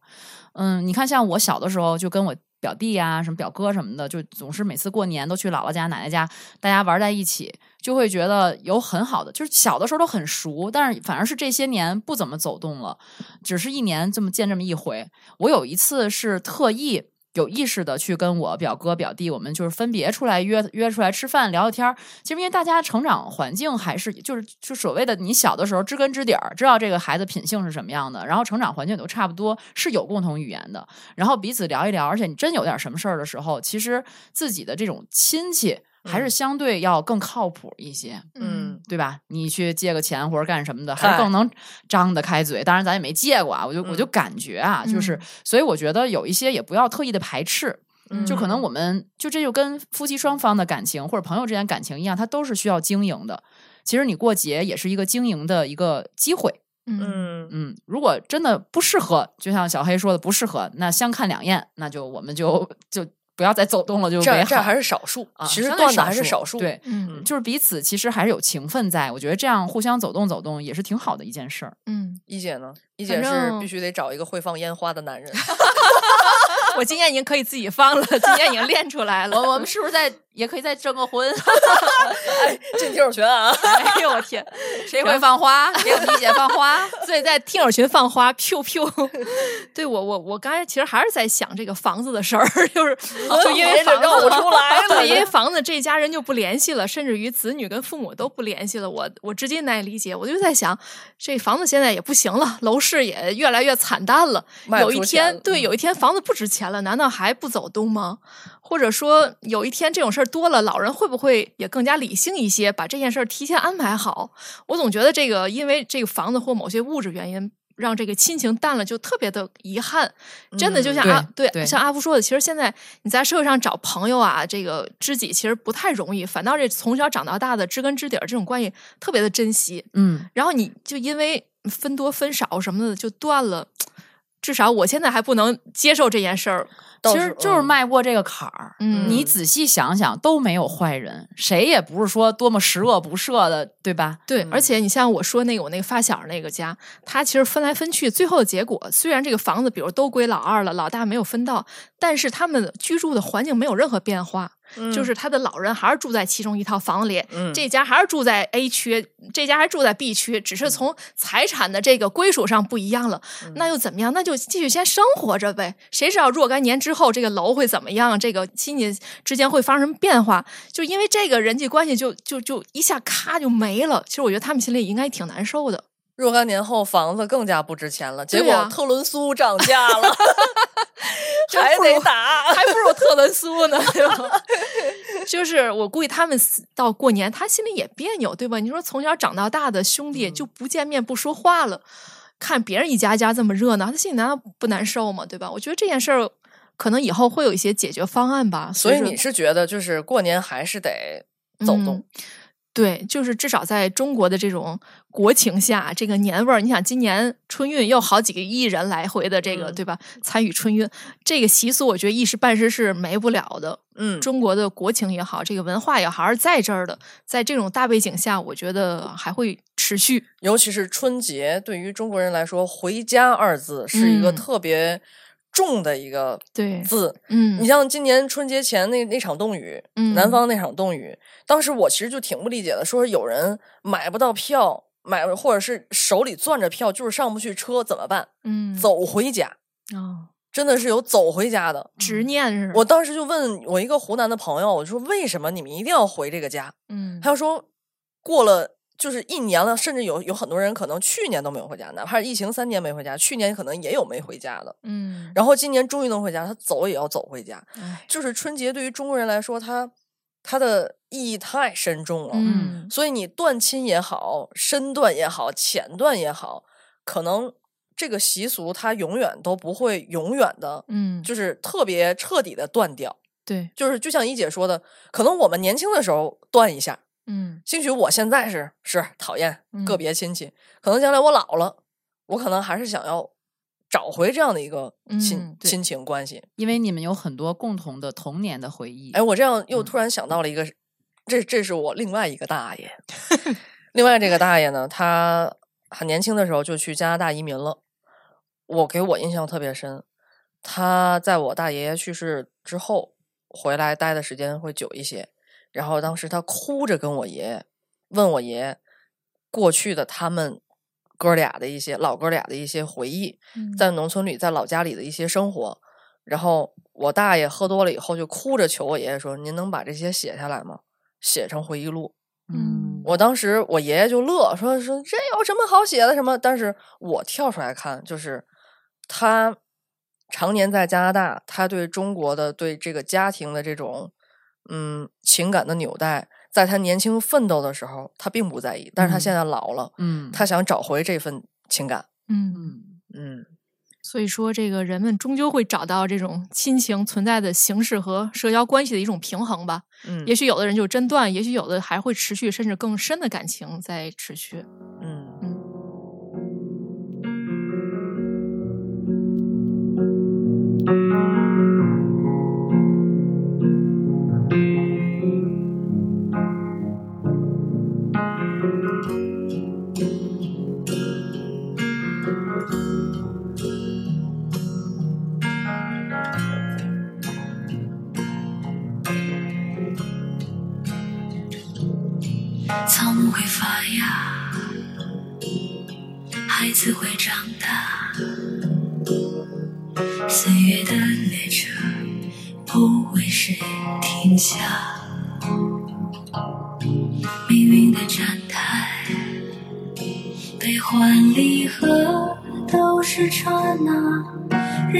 S3: 嗯，你看，像我小的时候就跟我表弟啊、什么表哥什么的，就总是每次过年都去姥姥家、奶奶家，大家玩在一起，就会觉得有很好的，就是小的时候都很熟，但是反而是这些年不怎么走动了，只是一年这么见这么一回。我有一次是特意。有意识的去跟我表哥表弟，我们就是分别出来约约出来吃饭聊聊天儿。其实因为大家成长环境还是就是就所谓的你小的时候知根知底儿，知道这个孩子品性是什么样的，然后成长环境都差不多，是有共同语言的，然后彼此聊一聊。而且你真有点什么事儿的时候，其实自己的这种亲戚还是
S2: 嗯
S3: 相对要更靠谱一些。
S2: 嗯
S3: 对吧？你去借个钱或者干什么的，还是更能张得开嘴。当然，咱也没借过啊，我就我就
S2: 嗯
S3: 感觉啊，就是
S4: 嗯
S3: 所以我觉得有一些也不要特意的排斥，就可能
S2: 嗯
S3: 我们就这就跟夫妻双方的感情或者朋友之间感情一样，它都是需要经营的。其实你过节也是一个经营的一个机会。
S4: 嗯
S2: 嗯
S3: 嗯，如果真的不适合，就像小黑说的不适合，那相看两厌，那就我们就就不要再走动了，就。
S2: 这样这还是少数，
S3: 啊
S2: 其实断的还是少数。
S3: 对，
S4: 嗯
S3: 就是彼此其实还是有情分在，我觉得这样互相走动走动也是挺好的一件事儿。
S4: 嗯，
S2: 一姐呢？一姐是必须得找一个会放烟花的男人。
S4: 我今年已经可以自己放了，今年已经练出来了。
S3: 我我们是不是在也可以再征个婚？
S2: 哎，进听友群啊！
S4: 哎呦我天！
S3: 谁会放花？给我们一姐放花。
S4: 所以在听友群放花，，Q Q。对我我我刚才其实还是在想这个房子的事儿，就是就因为房子
S2: 出来了
S4: 对，因为房子这一家人就不联系了，甚至于子女跟父母都不联系了。我我直接难以理解，我就在想，这房子现在也不行了，楼市也越来越惨淡了。有一天，对，
S2: 嗯
S4: 有一天房子不值钱了，难道还不走动吗？或者说，有一天这种事儿多了，老人会不会也更加理性一些，把这件事儿提前安排好？我总觉得这个，因为这个房子或某些物质原因，让这个亲情淡了，就特别的遗憾。真的就像
S3: 嗯
S4: 阿、
S3: 对对
S4: 像阿福说的，其实现在你在社会上找朋友啊，这个知己其实不太容易，反倒这从小长到大的知根知底儿这种关系特别的珍惜。
S3: 嗯，
S4: 然后你就因为分多分少什么的就断了，至少我现在还不能接受这件事儿。
S2: 倒
S3: 其实就是
S2: 嗯
S3: 迈过这个坎儿。
S4: 嗯
S3: 你仔细想想，都没有坏人，谁也不是说多么十恶不赦的，对吧？
S4: 对，而
S2: 嗯
S4: 且你像我说那个我那个发小那个家，他其实分来分去，最后的结果虽然这个房子比如都归老二了，老大没有分到，但是他们居住的环境没有任何变化，就是他的老人还是住在其中一套房里，
S2: 嗯
S4: 这家还是住在 A 区，这家还住在 B 区，只是从财产的这个归属上不一样了。那又怎么样？那就继续先生活着呗。谁知道若干年之后这个楼会怎么样？这个亲戚之间会发生什么变化？就因为这个人际关系就就就一下咔就没了。其实我觉得他们心里应该挺难受的。
S2: 若干年后房子更加不值钱了，结果特仑苏涨价了，还得打。
S4: 还不如特仑苏呢，对吧？就是我估计他们到过年，他心里也别扭，对吧？你说从小长到大的兄弟就不见面不说话了，看别人一家家这么热闹，他心里难道不难受吗？对吧？我觉得这件事儿可能以后会有一些解决方案吧。
S2: 所以你是觉得，就是过年还是得走动
S4: 嗯？对，就是至少在中国的这种国情下，这个年味儿，你想今年春运又好几个亿人来回的这个，
S2: 嗯
S4: 对吧？参与春运这个习俗，我觉得一时半时是没不了的。
S2: 嗯，
S4: 中国的国情也好，这个文化也好，还是在这儿的。在这种大背景下，我觉得还会持续。
S2: 尤其是春节，对于中国人来说，“回家”二字是一个
S4: 嗯
S2: 特别重的一个
S4: 对，
S2: 字。
S4: 嗯
S2: 你像今年春节前那那场冻雨，
S4: 嗯
S2: 南方那场冻雨，当时我其实就挺不理解的，说有人买不到票，买或者是手里攥着票就是上不去车，怎么办？
S4: 嗯，
S2: 走回家，
S4: 哦，
S2: 真的是有走回家的。
S4: 执念
S2: 我当时就问我一个湖南的朋友，我说为什么你们一定要回这个家？
S4: 嗯
S2: 他就说过了就是一年了，甚至有有很多人可能去年都没有回家，哪怕是疫情三年没回家，去年可能也有没回家的。
S4: 嗯，
S2: 然后今年终于能回家，他走也要走回家。
S4: 哎
S2: 就是春节对于中国人来说，它它的意义太深重了。
S4: 嗯
S2: 所以你断亲也好，身断也好，浅断也好，可能这个习俗它永远都不会永远的，
S4: 嗯，
S2: 就是特别彻底的断掉。
S4: 对，
S2: 就是就像一姐说的，可能我们年轻的时候断一下，
S4: 嗯
S2: 兴许我现在是是讨厌个
S4: 嗯
S2: 别亲戚，可能将来我老了，我可能还是想要找回这样的一个亲、
S4: 嗯
S2: 亲情关系。
S3: 因为你们有很多共同的童年的回忆。
S2: 哎，我这样又
S3: 嗯
S2: 突然想到了一个，这这是我另外一个大爷，另外这个大爷呢，他很年轻的时候就去加拿大移民了，我给我印象特别深。他在我大爷爷去世之后回来待的时间会久一些，然后当时他哭着跟我爷爷问我爷爷过去的他们哥俩的一些老哥俩的一些回忆，
S4: 嗯
S2: 在农村里，在老家里的一些生活。然后我大爷喝多了以后，就哭着求我爷爷说：“您能把这些写下来吗？写成回忆录。”
S3: 嗯，
S2: 我当时我爷爷就乐说：“说这有什么好写的？什么？”但是我跳出来看，就是他常年在加拿大，他对中国的对这个家庭的这种嗯情感的纽带，在他年轻奋斗的时候，他并不在意，但是他现在老了，
S3: 嗯，
S2: 他想找回这份情感。
S4: 嗯，
S3: 嗯
S2: 嗯，
S4: 所以说这个人们终究会找到这种亲情存在的形式和社交关系的一种平衡吧。
S2: 嗯
S4: 也许有的人就真断，也许有的还会持续，甚至更深的感情在持续。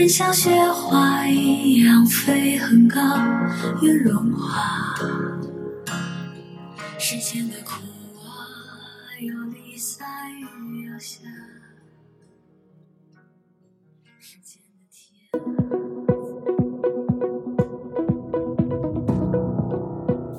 S5: 像雪花一样飞很高，又融化。世间的苦啊，有离散雨要下。